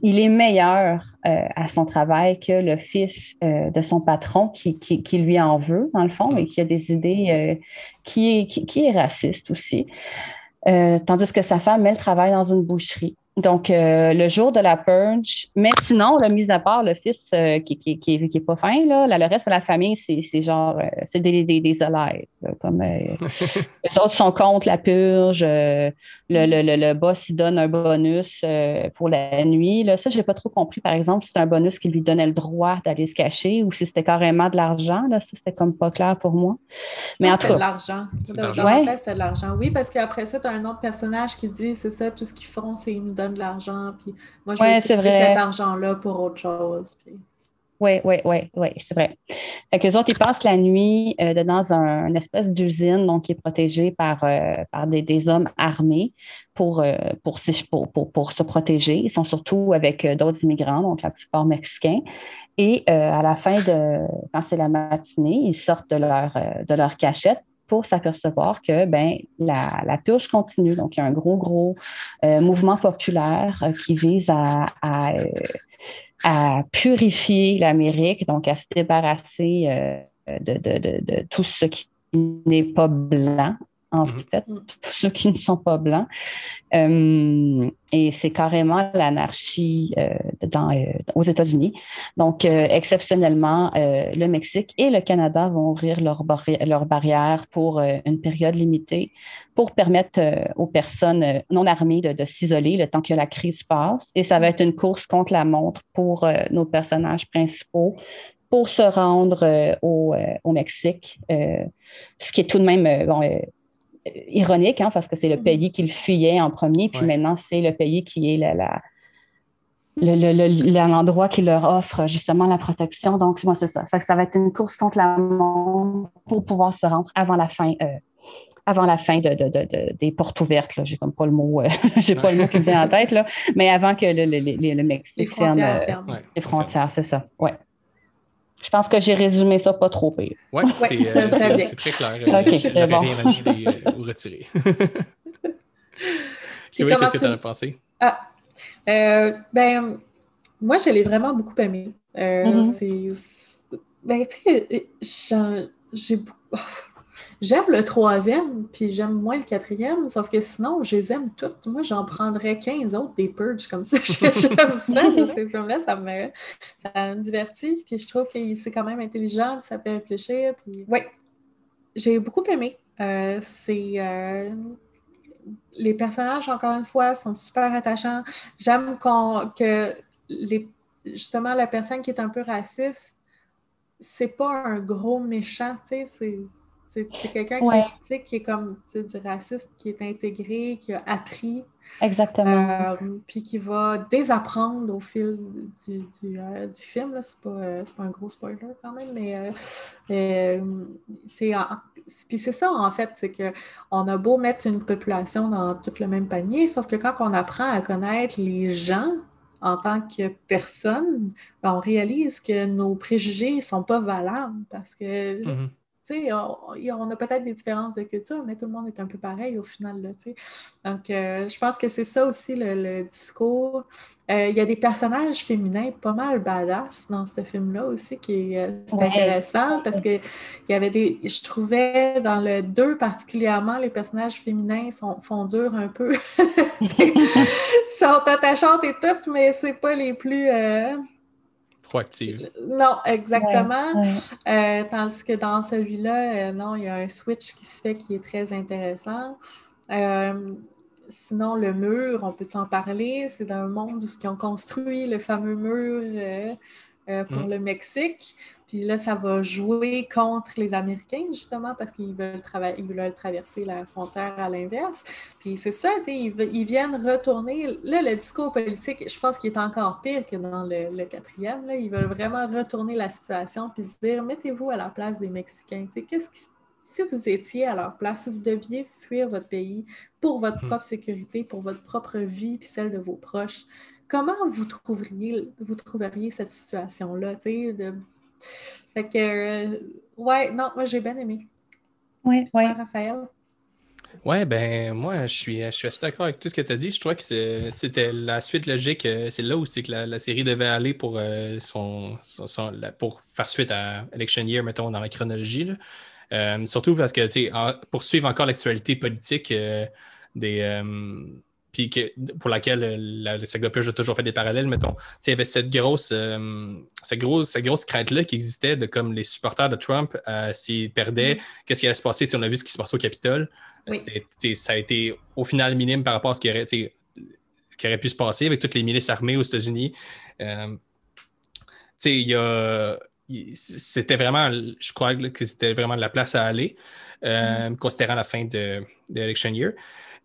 [SPEAKER 5] Il est meilleur euh, à son travail que le fils euh, de son patron qui, qui, qui lui en veut, dans le fond, et qui a des idées, euh, qui, est, qui, qui est raciste aussi. Tandis que sa femme, elle, travaille dans une boucherie. Donc, euh, le jour de la purge, mais sinon, là, mis à part le fils euh, qui, qui, qui, qui est pas fin, là, là, le reste de la famille, c'est c'est genre, euh, c'est des, des, des allies, là, comme euh, (laughs) les autres sont contre la purge, euh, le, le, le, le boss, il donne un bonus euh, pour la nuit. Là. Ça, je n'ai pas trop compris, par exemple, si c'était un bonus qui lui donnait le droit d'aller se cacher ou si c'était carrément de l'argent. Là, ça, c'était comme pas clair pour moi. Mais en tout cas,
[SPEAKER 3] l'argent.
[SPEAKER 2] De
[SPEAKER 3] dans
[SPEAKER 5] Ouais.
[SPEAKER 3] c'était de l'argent. Oui, parce qu'après ça, tu as un autre personnage qui dit c'est ça, tout ce qu'ils font, c'est ils nous donnent de l'argent. Puis moi, je
[SPEAKER 5] Ouais, vrai.
[SPEAKER 3] cet argent-là pour autre chose. Puis...
[SPEAKER 5] Oui, oui, oui, oui, c'est vrai. Fait qu'eux autres, ils passent la nuit euh, dans un, une espèce d'usine donc qui est protégée par, euh, par des, des hommes armés pour, euh, pour, pour, pour, se protéger. Ils sont surtout avec d'autres immigrants, donc la plupart mexicains. Et à la fin de, quand c'est la matinée, ils sortent de leur, de leur cachette pour s'apercevoir que ben, la, purge continue. Donc, il y a un gros, gros euh, mouvement populaire euh, qui vise euh, à purifier l'Amérique, donc à se débarrasser de tout ce qui n'est pas blanc, en
[SPEAKER 2] Mhm.
[SPEAKER 5] fait, tous ceux qui ne sont pas blancs. Euh, et c'est carrément l'anarchie euh, dans, euh, aux États-Unis. Donc, exceptionnellement, le Mexique et le Canada vont ouvrir leurs barri- leurs barrières pour une période limitée pour permettre aux personnes non armées de, de s'isoler le temps que la crise passe. Et ça va être une course contre la montre pour nos personnages principaux pour se rendre au, au Mexique, ce qui est tout de même bon, ironique, hein, parce que c'est le
[SPEAKER 3] Mhm.
[SPEAKER 5] pays qu'ils fuyaient en premier, puis
[SPEAKER 2] Ouais.
[SPEAKER 5] maintenant c'est le pays qui est la, la- le- le- le- l'endroit qui leur offre justement la protection. Donc, moi, c'est ça. Ça va être une course contre la montre pour pouvoir se rendre avant la fin. euh, avant la fin de, de- de- de- des portes ouvertes, là. j'ai comme pas le mot, euh, (laughs) j'ai pas le mot qui me vient en tête, là, mais avant que le, le- le- le
[SPEAKER 3] Les
[SPEAKER 5] Mexique ferme
[SPEAKER 3] frontières
[SPEAKER 5] euh.
[SPEAKER 2] Ouais,
[SPEAKER 5] les frontières, c'est ça. Ouais. Je pense que j'ai résumé ça pas trop pire.
[SPEAKER 2] Ouais, c'est
[SPEAKER 3] Ouais,
[SPEAKER 2] euh,
[SPEAKER 3] très
[SPEAKER 2] c'est- très clair.
[SPEAKER 5] Ok,
[SPEAKER 2] Euh, J'aurais
[SPEAKER 5] bon.
[SPEAKER 2] rien ajouté euh, ou retiré. (laughs) Qu'est-ce que
[SPEAKER 3] tu-
[SPEAKER 2] en as pensé?
[SPEAKER 3] Euh, ben, moi, je l'ai vraiment beaucoup aimé. Euh,
[SPEAKER 5] Mhm.
[SPEAKER 3] c'est- c'est- Ben, tu sais, j'en- j'ai beaucoup- J'aime le troisième, puis j'aime moins le quatrième, sauf que sinon, je les aime toutes. Moi, j'en prendrais 15 autres des purges comme ça. (laughs) (laughs) J'aime ça, ces films-là, ça me, ça me divertit, puis je trouve que c'est quand même intelligent, puis ça fait réfléchir. Puis... Oui, j'ai beaucoup aimé. Euh, c'est... euh, Les personnages, encore une fois, sont super attachants. J'aime que les... justement la personne qui est un peu raciste, c'est pas un gros méchant, tu sais, c'est... Quelqu'un qui,
[SPEAKER 5] Ouais.
[SPEAKER 3] est- qui est comme du raciste, qui est intégré, qui a appris,
[SPEAKER 5] Exactement.
[SPEAKER 3] euh, puis qui va désapprendre au fil du, du, euh, du film. là. C'est pas, euh, c'est pas un gros spoiler quand même, mais euh, euh, puis c'est ça en fait, c'est que on a beau mettre une population dans tout le même panier, sauf que quand on apprend à connaître les gens en tant que personne, ben, on réalise que nos préjugés sont pas valables parce que
[SPEAKER 2] Mhm.
[SPEAKER 3] tu sais, on, on a peut-être des différences de culture, mais tout le monde est un peu pareil au final. Là. Donc, euh, je pense que c'est ça aussi le, le discours. Euh, Il y a des personnages féminins pas mal badass dans ce film-là aussi, qui est, euh,
[SPEAKER 5] Ouais.
[SPEAKER 3] intéressant parce que il y avait des. Je trouvais dans le 2 particulièrement, les personnages féminins sont, font dur un peu. (laughs) (laughs) Ils sont attachantes et tout, mais c'est pas les plus.
[SPEAKER 2] Proactive.
[SPEAKER 3] Non, exactement.
[SPEAKER 5] Ouais.
[SPEAKER 3] Euh, tandis que dans celui-là, euh, non, il y a un switch qui se fait qui est très intéressant. Euh, sinon, le mur, on peut s'en parler. C'est dans un monde où ils ont construit le fameux mur euh, euh, pour
[SPEAKER 2] Mm.
[SPEAKER 3] le Mexique. Puis là, ça va jouer contre les Américains, justement, parce qu'ils veulent, ils veulent traverser la frontière à l'inverse. Puis c'est ça, ils, ils viennent retourner. Là, le discours politique, je pense qu'il est encore pire que dans le, le quatrième. Là. Ils veulent vraiment retourner la situation puis se dire mettez-vous à la place des Mexicains. Tu sais, Qu'est-ce qui, si vous étiez à leur place, si vous deviez fuir votre pays pour votre
[SPEAKER 2] Mhm.
[SPEAKER 3] propre sécurité, pour votre propre vie, puis celle de vos proches, comment vous trouveriez, vous trouveriez cette situation-là, tu sais, de... Fait que, euh, ouais, non, moi, j'ai bien aimé.
[SPEAKER 5] Oui, oui.
[SPEAKER 3] Ouais, Raphaël?
[SPEAKER 2] Ouais, ben moi, je suis, je suis assez d'accord avec tout ce que tu as dit. Je trouvais que c'était la suite logique. euh, C'est là où c'est que la, la série devait aller pour, euh, son, son- son- la- pour faire suite à Election Year, mettons, dans la chronologie. là. Euh, surtout parce que, tu sais, en- poursuivre encore l'actualité politique euh, des. Euh, puis que, pour laquelle euh, la, la saga Purge a toujours fait des parallèles, mettons. Il y avait cette grosse, euh, cette grosse, cette grosse crainte-là qui existait de comme les supporters de Trump, euh, s'ils perdaient, qu'est-ce qui allait se passer? Tu sais, on a vu ce qui se passait au Capitole.
[SPEAKER 3] Oui.
[SPEAKER 2] Sais, ça a été au final minime par rapport à ce qui aurait, qui aurait pu se passer avec toutes les milices armées aux États-Unis. Euh, C'était vraiment, je crois que c'était vraiment de la place à aller, euh, considérant la fin de, de Election Year.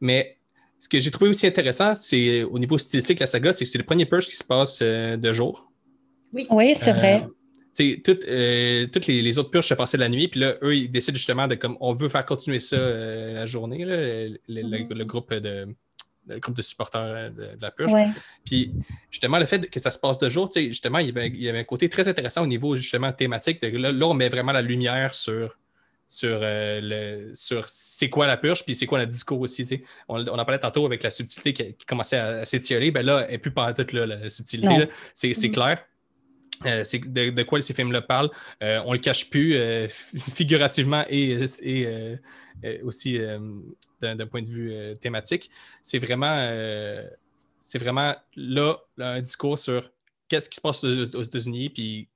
[SPEAKER 2] Mais ce que j'ai trouvé aussi intéressant, c'est au niveau stylistique de la saga, c'est que c'est le premier purge qui se passe euh, de jour.
[SPEAKER 5] Oui, c'est vrai.
[SPEAKER 2] Euh, toutes, euh, toutes les, les autres purges se passaient la nuit, puis là, eux, ils décident justement de comme on veut faire continuer ça euh, la journée, là, le, le-
[SPEAKER 3] Mhm.
[SPEAKER 2] le groupe de le groupe de supporters euh, de, de la purge.
[SPEAKER 5] Oui.
[SPEAKER 2] Puis justement, le fait que ça se passe de jour, tu sais, justement, il y, avait, il y avait un côté très intéressant au niveau justement thématique. De, là, là, on met vraiment la lumière sur, sur, euh, le, sur c'est quoi la purge, puis c'est quoi le discours aussi. tu sais. On, on en parlait tantôt avec la subtilité qui, qui commençait à, à s'étioler. Ben là, elle n'est plus pas toute là, la subtilité. C'est c'est
[SPEAKER 3] Mhm.
[SPEAKER 2] clair. Euh, c'est de, de quoi ces films-là parlent. Euh, on le cache plus euh, (laughs) figurativement et, et aussi d'un point de vue thématique. C'est vraiment, c'est vraiment là, là, un discours sur qu'est-ce qui se passe aux, aux États-Unis, puis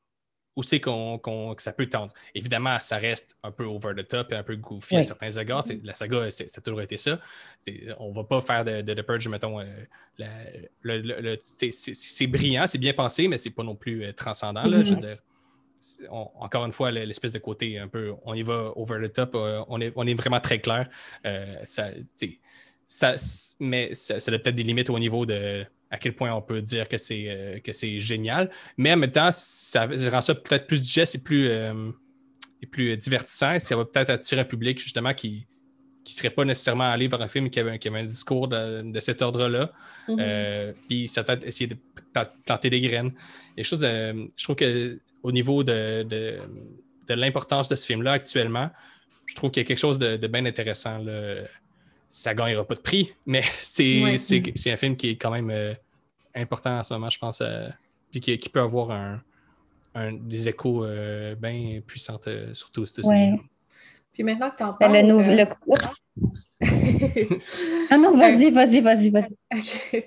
[SPEAKER 2] où c'est qu'on, qu'on- que ça peut tendre. Évidemment, ça reste un peu over the top et un peu goofy à certains égards. La saga, c'est- ça a toujours été ça. C'est- On ne va pas faire de, de, de Purge, mettons. euh, la- le- le- le- c'est, c'est- brillant, c'est bien pensé, mais c'est pas non plus euh, transcendant. là. Je veux dire, c'est- on- encore une fois, le- l'espèce de côté un peu, on y va over the top, euh, on, est, on est vraiment très clair. Ça, ça, mais ça, ça a peut-être des limites au niveau de à quel point on peut dire que c'est euh, que c'est génial. Mais en même temps, ça, rend ça peut-être plus digeste et plus, euh, et plus divertissant. Ça va peut-être attirer un public justement qui ne serait pas nécessairement allé vers un film qui avait, qui avait un discours de, de cet ordre-là.
[SPEAKER 3] Mhm.
[SPEAKER 2] Euh, puis ça peut essayer de pla- planter des graines. Et chose de- je trouve que au niveau de, de, de l'importance de ce film-là actuellement, je trouve qu'il y a quelque chose de, de bien intéressant. Là. Ça ne gagnera pas de prix, mais (laughs) c'est
[SPEAKER 3] Ouais.
[SPEAKER 2] c'est- c'est un film qui est quand même euh, important en ce moment, je pense, euh, puis qui, qui peut avoir un, un- des échos euh, bien puissants, euh, surtout aux États-Unis.
[SPEAKER 5] Ouais.
[SPEAKER 3] Puis maintenant que tu en
[SPEAKER 5] Ben,
[SPEAKER 3] parles...
[SPEAKER 5] le nouveau.
[SPEAKER 3] euh,
[SPEAKER 5] le- Oups. (laughs) Ah non, vas-y, vas-y, vas-y, vas-y. (laughs)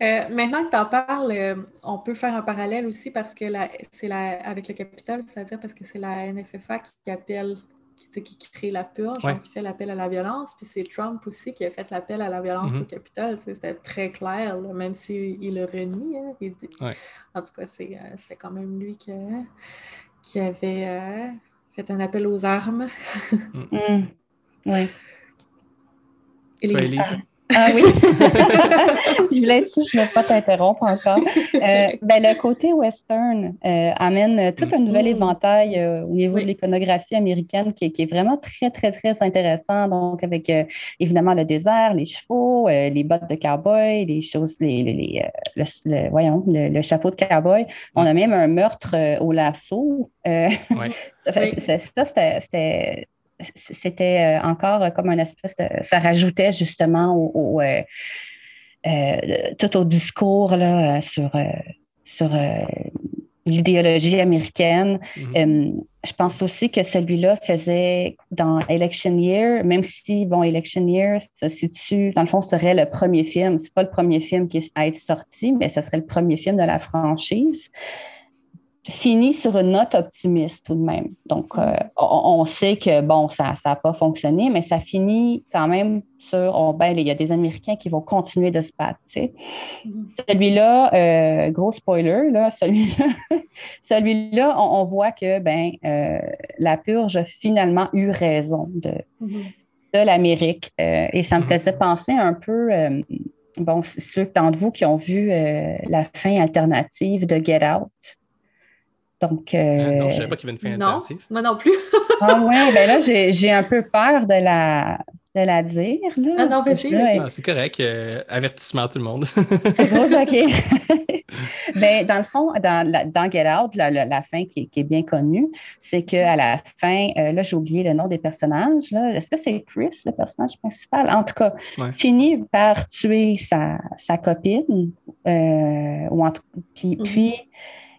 [SPEAKER 3] Euh, maintenant que tu en parles, euh, on peut faire un parallèle aussi parce que c'est la, avec le Capitole, c'est-à-dire parce que c'est la NFFA qui appelle, qui, crée la purge,
[SPEAKER 2] Ouais.
[SPEAKER 3] qui fait l'appel à la violence. Puis c'est Trump aussi qui a fait l'appel à la violence
[SPEAKER 2] Mhm.
[SPEAKER 3] au Capitole. C'était très clair, là, même s'il le renie. hein. Il dit-
[SPEAKER 2] Ouais.
[SPEAKER 3] En tout cas, c'est, euh, c'était quand même lui qui, a- qui avait euh, fait un appel aux armes.
[SPEAKER 5] Hum. Oui.
[SPEAKER 3] Et les-?
[SPEAKER 5] Ah oui. (laughs) je voulais être je ne vais pas t'interrompre encore. Euh, ben, le côté western euh, amène euh, tout un nouvel
[SPEAKER 3] Mm.
[SPEAKER 5] éventail euh, au niveau
[SPEAKER 3] Oui.
[SPEAKER 5] de l'iconographie américaine qui, est- qui est vraiment très, très, très intéressant. Donc, avec euh, évidemment le désert, les chevaux, euh, les bottes de cowboy, les choses, les, les- les, le, le- voyons, le, le chapeau de cowboy. On a même un meurtre au lasso. Euh,
[SPEAKER 2] Ouais. (laughs)
[SPEAKER 5] ça
[SPEAKER 3] Oui.
[SPEAKER 5] ça, c'était- c'était euh, encore euh, comme un espèce de. Ça rajoutait justement au, au, euh, tout au discours là, sur, sur l'idéologie américaine.
[SPEAKER 2] Mhm.
[SPEAKER 5] Euh, je pense aussi que celui-là faisait dans Election Year, même si, bon, Election Year se situe, dans le fond, serait le premier film. C'est pas le premier film qui est à être sorti, mais ce serait le premier film de la franchise finit sur une note optimiste tout de même. Donc, euh, on, on sait que, bon, ça n'a pas fonctionné, mais ça finit quand même sur, oh, ben, il y a des Américains qui vont continuer de se battre. tu sais.
[SPEAKER 3] Mhm.
[SPEAKER 5] Celui-là, euh, gros spoiler, là, (laughs) celui-là, celui-là on, on voit que, ben, euh, la purge a finalement eu raison de,
[SPEAKER 3] Mhm.
[SPEAKER 5] de l'Amérique. Euh, et ça me
[SPEAKER 2] Mhm.
[SPEAKER 5] faisait penser un peu, euh, bon, c'est ceux d'entre vous qui ont vu euh, la fin alternative de Get Out. Donc,
[SPEAKER 2] Ah,
[SPEAKER 5] euh,
[SPEAKER 2] non, je savais pas qu'il y avait une fin
[SPEAKER 3] Non, moi non plus. (laughs)
[SPEAKER 5] ah ouais, ben là, j'ai j'ai un peu peur de la, de la dire. Là.
[SPEAKER 3] Ah non, vas-y,
[SPEAKER 5] Là,
[SPEAKER 3] vas-y.
[SPEAKER 2] Ah, c'est correct. euh, avertissement à tout le monde.
[SPEAKER 5] Gros (laughs) OK. ben, dans le fond, dans, la- dans Get Out, la, la- la fin qui, est- qui est bien connue, c'est qu'à la fin, euh, là, j'ai oublié le nom des personnages. là. Est-ce que c'est Chris, le personnage principal? En tout cas,
[SPEAKER 2] Ouais.
[SPEAKER 5] finit par tuer sa, sa copine. euh, ou en tout- puis,
[SPEAKER 3] Mhm.
[SPEAKER 5] puis,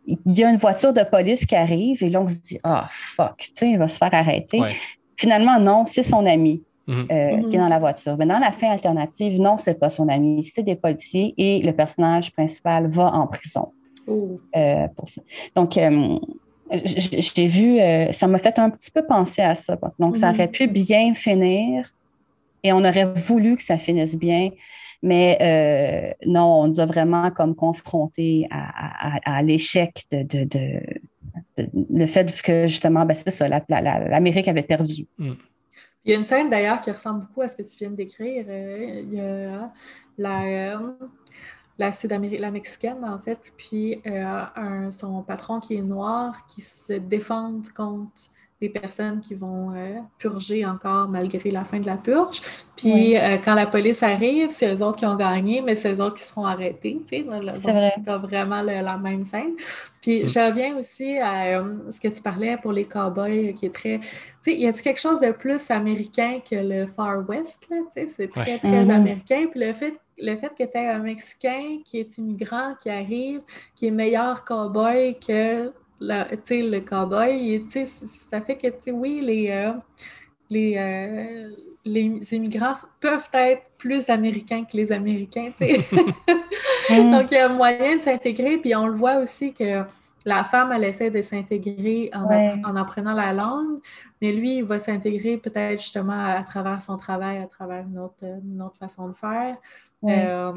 [SPEAKER 5] il y a une voiture de police qui arrive et là, on se dit, ah, fuck, tu sais, il va se faire arrêter.
[SPEAKER 2] Ouais.
[SPEAKER 5] Finalement, non, c'est son ami
[SPEAKER 2] Mhm.
[SPEAKER 5] euh, qui est dans la voiture. Mais dans la fin alternative, non, c'est pas son ami, c'est des policiers et le personnage principal va en prison.
[SPEAKER 3] Oh.
[SPEAKER 5] euh, pour ça. Donc, euh, j'ai vu, euh, ça m'a fait un petit peu penser à ça. Donc, ça
[SPEAKER 3] Mhm.
[SPEAKER 5] aurait pu bien finir et on aurait voulu que ça finisse bien. Mais euh, non, on nous a vraiment comme confrontés à, à- à l'échec de, de- de- de- le fait que justement, ben, c'est ça, la- la- la- l'Amérique avait perdu.
[SPEAKER 3] Il y a une scène d'ailleurs qui ressemble beaucoup à ce que tu viens de décrire. Euh, il y a la, euh, la Sud-Amérique, la Mexicaine en fait, puis euh, un- son patron qui est noir qui se défendent contre des personnes qui vont euh, purger encore malgré la fin de la purge. Puis
[SPEAKER 5] Oui.
[SPEAKER 3] euh, quand la police arrive, c'est eux autres qui ont gagné, mais c'est eux autres qui se font arrêter. tu sais. Donc,
[SPEAKER 5] C'est vrai.
[SPEAKER 3] Tu as vraiment le- la même scène. Puis
[SPEAKER 2] Mm.
[SPEAKER 3] je reviens aussi à euh, ce que tu parlais pour les cowboys, qui est très tu sais, y a-t-il quelque chose de plus américain que le Far West, là? Tu sais, c'est très,
[SPEAKER 2] Ouais.
[SPEAKER 3] très
[SPEAKER 5] Mhm.
[SPEAKER 3] américain. Puis le fait, le fait que tu aies un Mexicain qui est immigrant, qui arrive, qui est meilleur cowboy que la- le cowboy, ça fait que, oui, les, euh, les, euh, les immigrants peuvent être plus américains que les Américains. (laughs)
[SPEAKER 5] Mm.
[SPEAKER 3] Donc, il y a moyen de s'intégrer, puis on le voit aussi que la femme, elle essaie de s'intégrer en,
[SPEAKER 5] Ouais.
[SPEAKER 3] appre- en apprenant la langue, mais lui, il va s'intégrer peut-être justement à, à travers son travail, à travers une autre, une autre façon de faire.
[SPEAKER 5] Ouais.
[SPEAKER 3] Euh,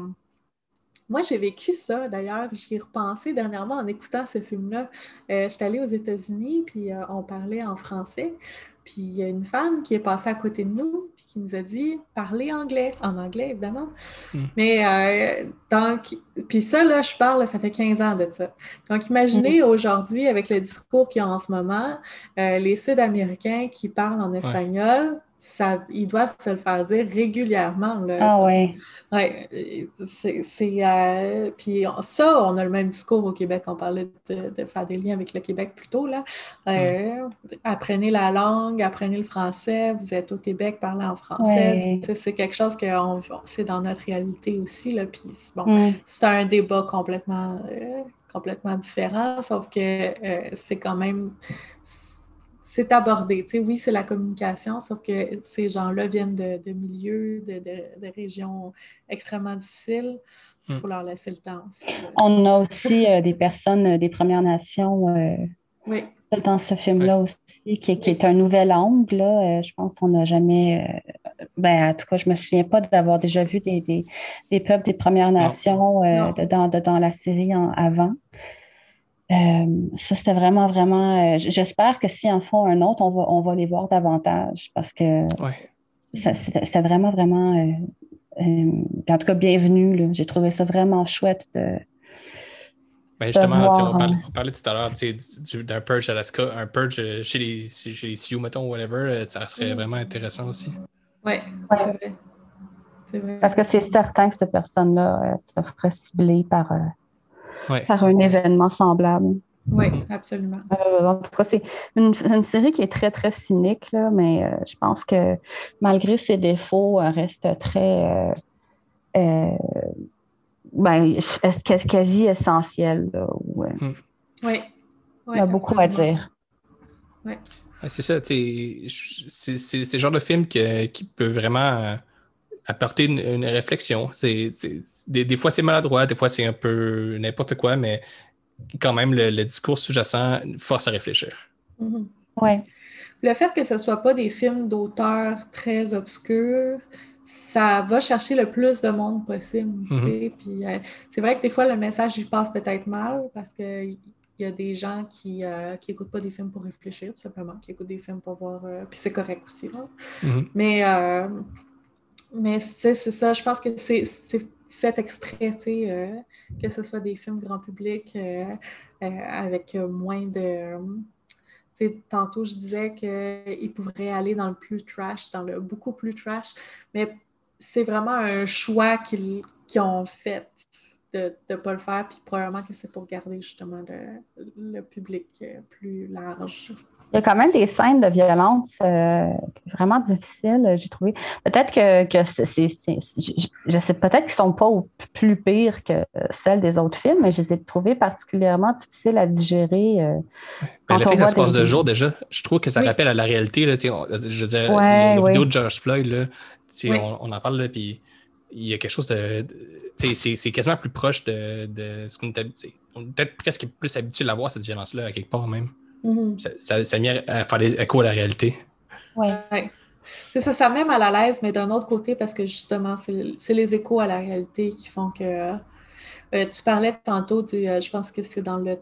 [SPEAKER 3] moi, j'ai vécu ça, d'ailleurs, j'y ai repensé dernièrement en écoutant ce film-là. Euh, J'étais allée aux États-Unis, puis euh, on parlait en français. Puis il y a une femme qui est passée à côté de nous, puis qui nous a dit parler anglais, en anglais évidemment.
[SPEAKER 2] Mm.
[SPEAKER 3] Mais euh, donc, puis ça, là, je parle, ça fait 15 ans de ça. Donc, imaginez aujourd'hui, avec le discours qu'il y a en ce moment, euh, les Sud-Américains qui parlent en espagnol, ça, ils doivent se le faire dire régulièrement. Là.
[SPEAKER 5] Ah ouais.
[SPEAKER 3] Ouais, c'est. c'est, euh, puis on- ça, on a le même discours au Québec. On parlait de, de faire des liens avec le Québec plus tôt. Là. Euh, Apprenez la langue, apprenez le français. Vous êtes au Québec, parlez en français.
[SPEAKER 5] Ouais.
[SPEAKER 3] C'est quelque chose que on- c'est dans notre réalité aussi. Là. Puis bon,
[SPEAKER 5] Mm.
[SPEAKER 3] c'est un débat complètement, euh, complètement différent, sauf que c'est quand même. C'est abordé. Tu sais, oui, c'est la communication, sauf que ces gens-là viennent de, de milieux, de, de- de régions extrêmement difficiles. Il faut leur laisser le temps aussi.
[SPEAKER 5] On a aussi euh, des personnes euh, des Premières Nations euh,
[SPEAKER 3] Oui,
[SPEAKER 5] dans ce film-là aussi, qui, qui est un nouvel angle. Là. Euh, je pense qu'on n'a jamais. euh, ben, en tout cas, je me souviens pas d'avoir déjà vu des, des, des peuples des Premières Nations euh, dans la série en- avant. Euh, ça, c'était vraiment, vraiment. euh, J'espère que s'ils en font un autre, on va, on va les voir davantage parce que
[SPEAKER 2] Ouais.
[SPEAKER 5] c'était vraiment, vraiment. euh, euh, en tout cas, bienvenue. J'ai trouvé ça vraiment chouette de.
[SPEAKER 2] Ben justement, on, parlait,
[SPEAKER 5] hein.
[SPEAKER 2] on parlait tout à l'heure d'un purge Alaska, un purge chez les, chez les Sioux, mettons, whatever, ça serait
[SPEAKER 3] Mm.
[SPEAKER 2] vraiment intéressant aussi.
[SPEAKER 3] oui,
[SPEAKER 5] Ouais.
[SPEAKER 3] c'est vrai.
[SPEAKER 5] Parce que c'est certain que ces personnes-là euh, se feraient cibler par, euh,
[SPEAKER 2] Ouais.
[SPEAKER 5] par un événement semblable.
[SPEAKER 3] Oui, absolument.
[SPEAKER 5] Euh, en tout cas, c'est une, une série qui est très, très cynique, là, mais euh, je pense que malgré ses défauts, elle reste très. euh, euh, ben, est- quasi- essentielle. là, où, euh,
[SPEAKER 3] Oui.
[SPEAKER 5] il y a beaucoup à dire.
[SPEAKER 2] Ouais, c'est ça, tu sais, je- c'est le genre de film que- qui peut vraiment euh, apporter une, une réflexion. C'est- Des, des fois, c'est maladroit, des fois, c'est un peu n'importe quoi, mais quand même, le, le discours sous-jacent force à réfléchir.
[SPEAKER 3] Mhm.
[SPEAKER 5] Ouais.
[SPEAKER 3] Le fait que ce ne soit pas des films d'auteurs très obscurs, ça va chercher le plus de monde possible.
[SPEAKER 2] Mhm.
[SPEAKER 3] Puis euh, c'est vrai que des fois, le message il passe peut-être mal parce qu'il y a des gens qui n'écoutent pas des films pour réfléchir, tout simplement, qui écoutent des films pour voir. euh, puis c'est correct aussi. Là.
[SPEAKER 2] Mhm.
[SPEAKER 3] Mais, euh, mais c'est ça, je pense que c'est fait exprès, euh, que ce soit des films grand public euh, euh, avec moins de. tantôt, je disais qu'ils pourraient aller dans le plus trash, dans le beaucoup plus trash, mais c'est vraiment un choix qu'ils qu'ils ont fait de ne pas le faire, puis probablement que c'est pour garder justement le, le public plus large.
[SPEAKER 5] Il y a quand même des scènes de violence euh, vraiment difficiles, j'ai trouvé. Peut-être que, que c'est, je, sais peut-être qu'ils ne sont pas au plus pires que celles des autres films, mais je les ai trouvées particulièrement difficiles à digérer. Euh,
[SPEAKER 2] le fait que ça se passe de jour, déjà, je trouve que ça rappelle à la réalité. Là, je veux dire, la vidéo de George Floyd, là, on, en parle, puis il y a quelque chose de. c'est quasiment plus proche de, de ce qu'on est habitué. On est peut-être presque plus habitué à voir, cette violence-là, à quelque part même. Mm-hmm. Ça, ça, ça à faire des échos à la réalité.
[SPEAKER 3] Oui. Ouais. C'est ça, ça met mal à l'aise, mais d'un autre côté, parce que justement, c'est les échos à la réalité qui font que. Euh, tu parlais tantôt du. Euh, je pense que c'est dans le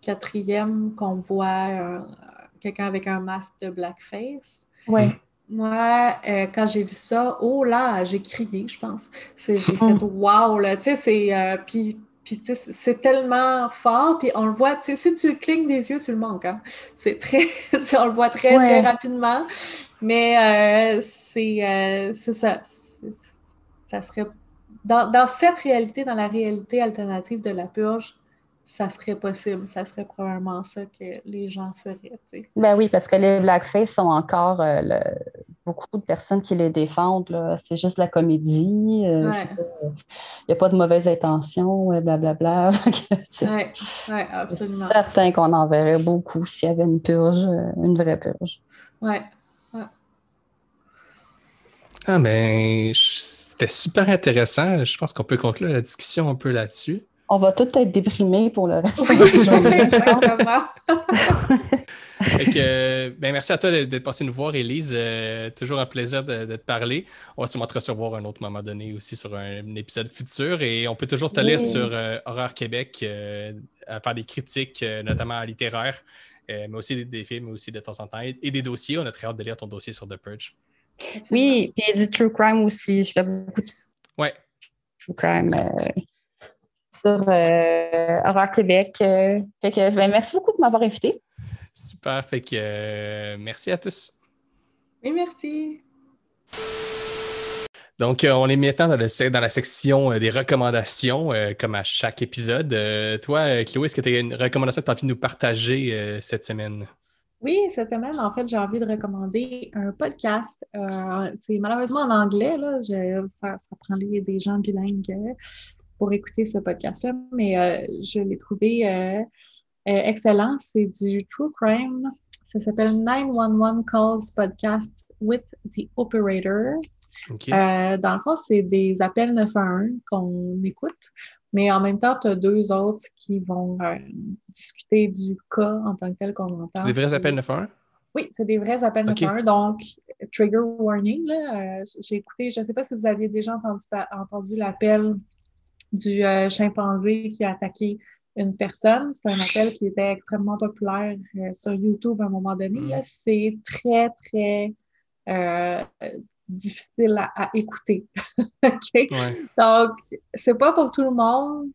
[SPEAKER 3] quatrième qu'on voit quelqu'un avec un masque de blackface.
[SPEAKER 5] Oui.
[SPEAKER 3] Moi, euh, quand j'ai vu ça, oh là, j'ai crié, je pense. J'ai fait mm. wow, là. Tu sais, c'est. puis puis c'est tellement fort, puis on le voit, tu sais, si tu clignes des yeux, tu le manques. Hein? C'est très, (laughs) on le voit très, très rapidement. Mais euh, euh, c'est ça. Ça serait. Dans, dans, cette réalité, dans la réalité alternative de la purge, ça serait possible. Ça serait probablement ça que les gens feraient.
[SPEAKER 5] Ben oui, parce que les blackface sont encore euh, beaucoup de personnes qui les défendent. C'est juste la comédie. Euh, il n'y a pas de mauvaise intention, blablabla. (laughs)
[SPEAKER 3] oui, ouais, absolument.
[SPEAKER 5] certain qu'on en verrait beaucoup s'il y avait une purge, euh, une vraie purge.
[SPEAKER 3] Oui.
[SPEAKER 2] Ah ben, c'était super intéressant. Je pense qu'on peut conclure la discussion un peu là-dessus
[SPEAKER 5] on va tous être déprimés pour le reste (laughs)
[SPEAKER 2] ben, merci à toi d'être passé nous voir, Élise. Euh, toujours un plaisir de, te parler. On va sûrement te recevoir à un autre moment donné aussi sur un, épisode futur. Et on peut toujours te lire sur euh, Horreur Québec euh, à faire des critiques, notamment littéraires, mais aussi des, films, mais aussi de temps en temps, et, des dossiers. On a très hâte de lire ton dossier sur The Purge.
[SPEAKER 5] Oui, et du True Crime aussi. Je fais beaucoup de
[SPEAKER 2] ouais.
[SPEAKER 5] True Crime sur euh, Horreur Québec. Euh, ben, merci beaucoup de m'avoir invité.
[SPEAKER 2] Super. Fait que euh, merci à tous.
[SPEAKER 3] Oui, merci.
[SPEAKER 2] Donc, on est maintenant dans, dans la section des recommandations, comme à chaque épisode. toi, Chloé, est-ce que tu as une recommandation que tu as envie de nous partager cette semaine?
[SPEAKER 3] Oui, cette semaine, en fait, j'ai envie de recommander un podcast. c'est malheureusement en anglais, là. ça, prend des gens bilingues pour écouter ce podcast-là, mais euh, je l'ai trouvé euh, euh, excellent. C'est du true crime. Ça s'appelle 911 Calls Podcast with the Operator. dans le fond, c'est des appels 911 qu'on écoute, mais en même temps, tu as deux autres qui vont discuter du cas en tant que tel qu'on entend.
[SPEAKER 2] C'est des vrais appels 911?
[SPEAKER 3] Oui, c'est des vrais appels 911. Donc, trigger warning, j'ai écouté, je ne sais pas si vous aviez déjà entendu, entendu l'appel du euh, chimpanzé qui a attaqué une personne. C'est un appel qui était extrêmement populaire euh, sur YouTube à un moment donné. Mm. C'est très, très euh, difficile à, écouter. (laughs) Donc, c'est pas pour tout le monde,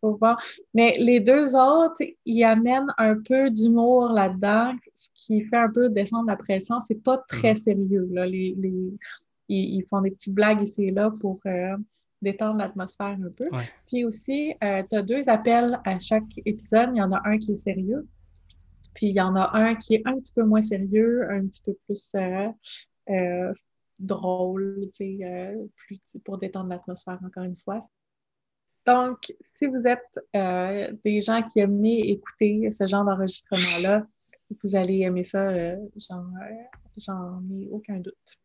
[SPEAKER 3] faut voir. Mais les deux autres, ils amènent un peu d'humour là-dedans, ce qui fait un peu descendre la pression. C'est pas très mm. sérieux, là. Les, ils, font des petites blagues ici et là pour détendre l'atmosphère un peu. Puis aussi, euh, tu as deux appels à chaque épisode. Il y en a un qui est sérieux, puis il y en a un qui est un petit peu moins sérieux, un petit peu plus euh, euh, drôle, plus pour détendre l'atmosphère encore une fois. Donc, si vous êtes des gens qui aiment écouter ce genre d'enregistrement-là, vous allez aimer ça, j'en ai aucun doute.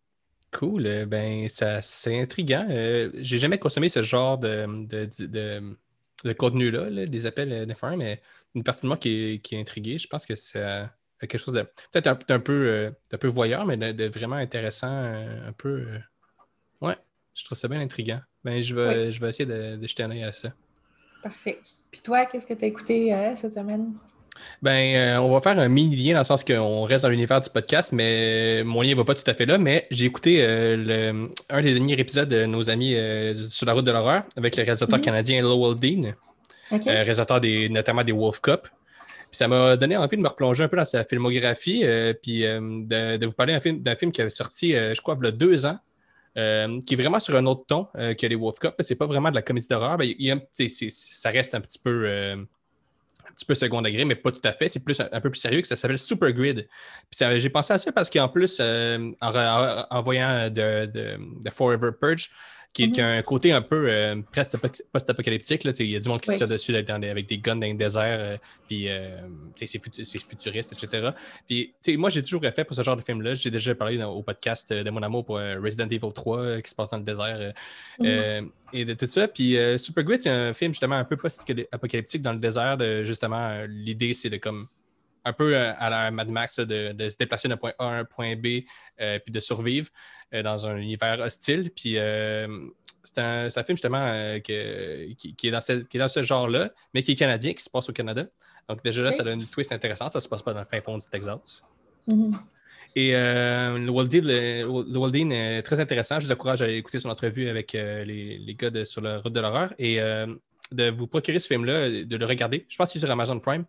[SPEAKER 2] Cool, euh, ben ça c'est intriguant. Euh, j'ai jamais consommé ce genre de, de, contenu-là, des appels euh, de mais une partie de moi qui est, qui est intriguée. Je pense que c'est quelque chose de peut-être un, peu, un peu voyeur, mais de, vraiment intéressant, un peu. ouais, je trouve ça bien intriguant. Ben, je vais, je vais essayer de, jeter un œil à ça.
[SPEAKER 3] Parfait. Puis toi, qu'est-ce que tu as écouté cette semaine?
[SPEAKER 2] Ben, euh, on va faire un mini lien dans le sens qu'on reste dans l'univers du podcast, mais mon lien ne va pas tout à fait là. Mais j'ai écouté euh, le- un des derniers épisodes de nos amis euh, sur la route de l'horreur avec le réalisateur
[SPEAKER 3] Mhm.
[SPEAKER 2] canadien Lowell Dean, réalisateur des, notamment des Wolf Cup. Puis ça m'a donné envie de me replonger un peu dans sa filmographie, puis de, de vous parler d'un film, qui a sorti, je crois, il y a deux ans, euh, qui est vraiment sur un autre ton euh, que les Wolf Cup. C'est pas vraiment de la comédie d'horreur. Ben, ça reste un petit peu. euh, un petit peu second degré, mais pas tout à fait. C'est plus un, peu plus sérieux que ça s'appelle Super Grid. Puis j'ai pensé à ça parce qu'en plus, euh, en, en voyant de Forever Purge, qui, qui a un côté un peu euh, presque apoc- post-apocalyptique, il y a du monde qui se tire dessus là, dans des- avec des guns dans les déserts, euh, puis euh, c'est futu- c'est futuriste, etc. Puis moi, j'ai toujours fait pour ce genre de film-là. J'ai déjà parlé dans- au podcast de mon amour pour Resident Evil 3 euh, qui se passe dans le désert.
[SPEAKER 3] Mhm.
[SPEAKER 2] et de tout ça. Puis Super Grid, c'est un film justement un peu post-apocalyptique dans le désert. De, justement, l'idée, c'est de comme un peu euh, à la Mad Max, de, de se déplacer d'un point A à un point B, euh, puis de survivre euh, dans un univers hostile. Puis euh, c'est un, film justement que- qui, qui est dans ce, qui est dans ce genre-là, mais qui est canadien, qui se passe au Canada. Donc déjà là, ça donne une twist intéressante. Ça se passe pas dans le fin fond du Texas.
[SPEAKER 3] Mhm.
[SPEAKER 2] Et le Walt Dean, le- est très intéressant. Je vous encourage à écouter son entrevue avec les, les gars de, sur la route de l'horreur et de vous procurer ce film-là, de le regarder. Je pense qu'il est sur Amazon Prime.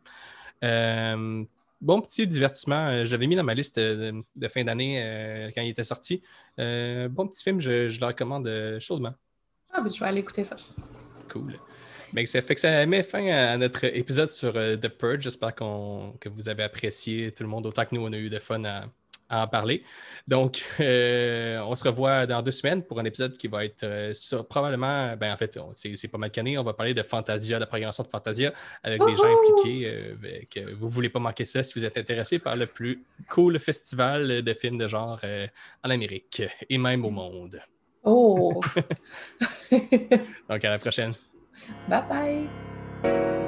[SPEAKER 2] Euh, bon petit divertissement. Euh, Je l'avais mis dans ma liste de, de fin d'année euh, quand il était sorti. Euh, bon petit film, je, je le recommande euh, chaudement.
[SPEAKER 3] Ah, ben, je vais aller écouter ça.
[SPEAKER 2] Cool. Ben, ça fait que ça met fin à notre épisode sur euh, The Purge. J'espère qu'on- que vous avez apprécié tout le monde autant que nous, on a eu de fun à, à en parler. Donc, (laughs) euh, on se revoit dans deux semaines pour un épisode qui va être euh, sur- probablement, ben, en fait, c'est pas mal canné. On va parler de Fantasia, de la programmation de Fantasia avec des gens impliqués. euh, ben, que vous voulez pas manquer ça si vous êtes intéressé par le plus cool festival de films de genre en Amérique et même au monde.
[SPEAKER 3] Oh! (laughs) (laughs)
[SPEAKER 2] Donc, à la prochaine.
[SPEAKER 3] bye bye!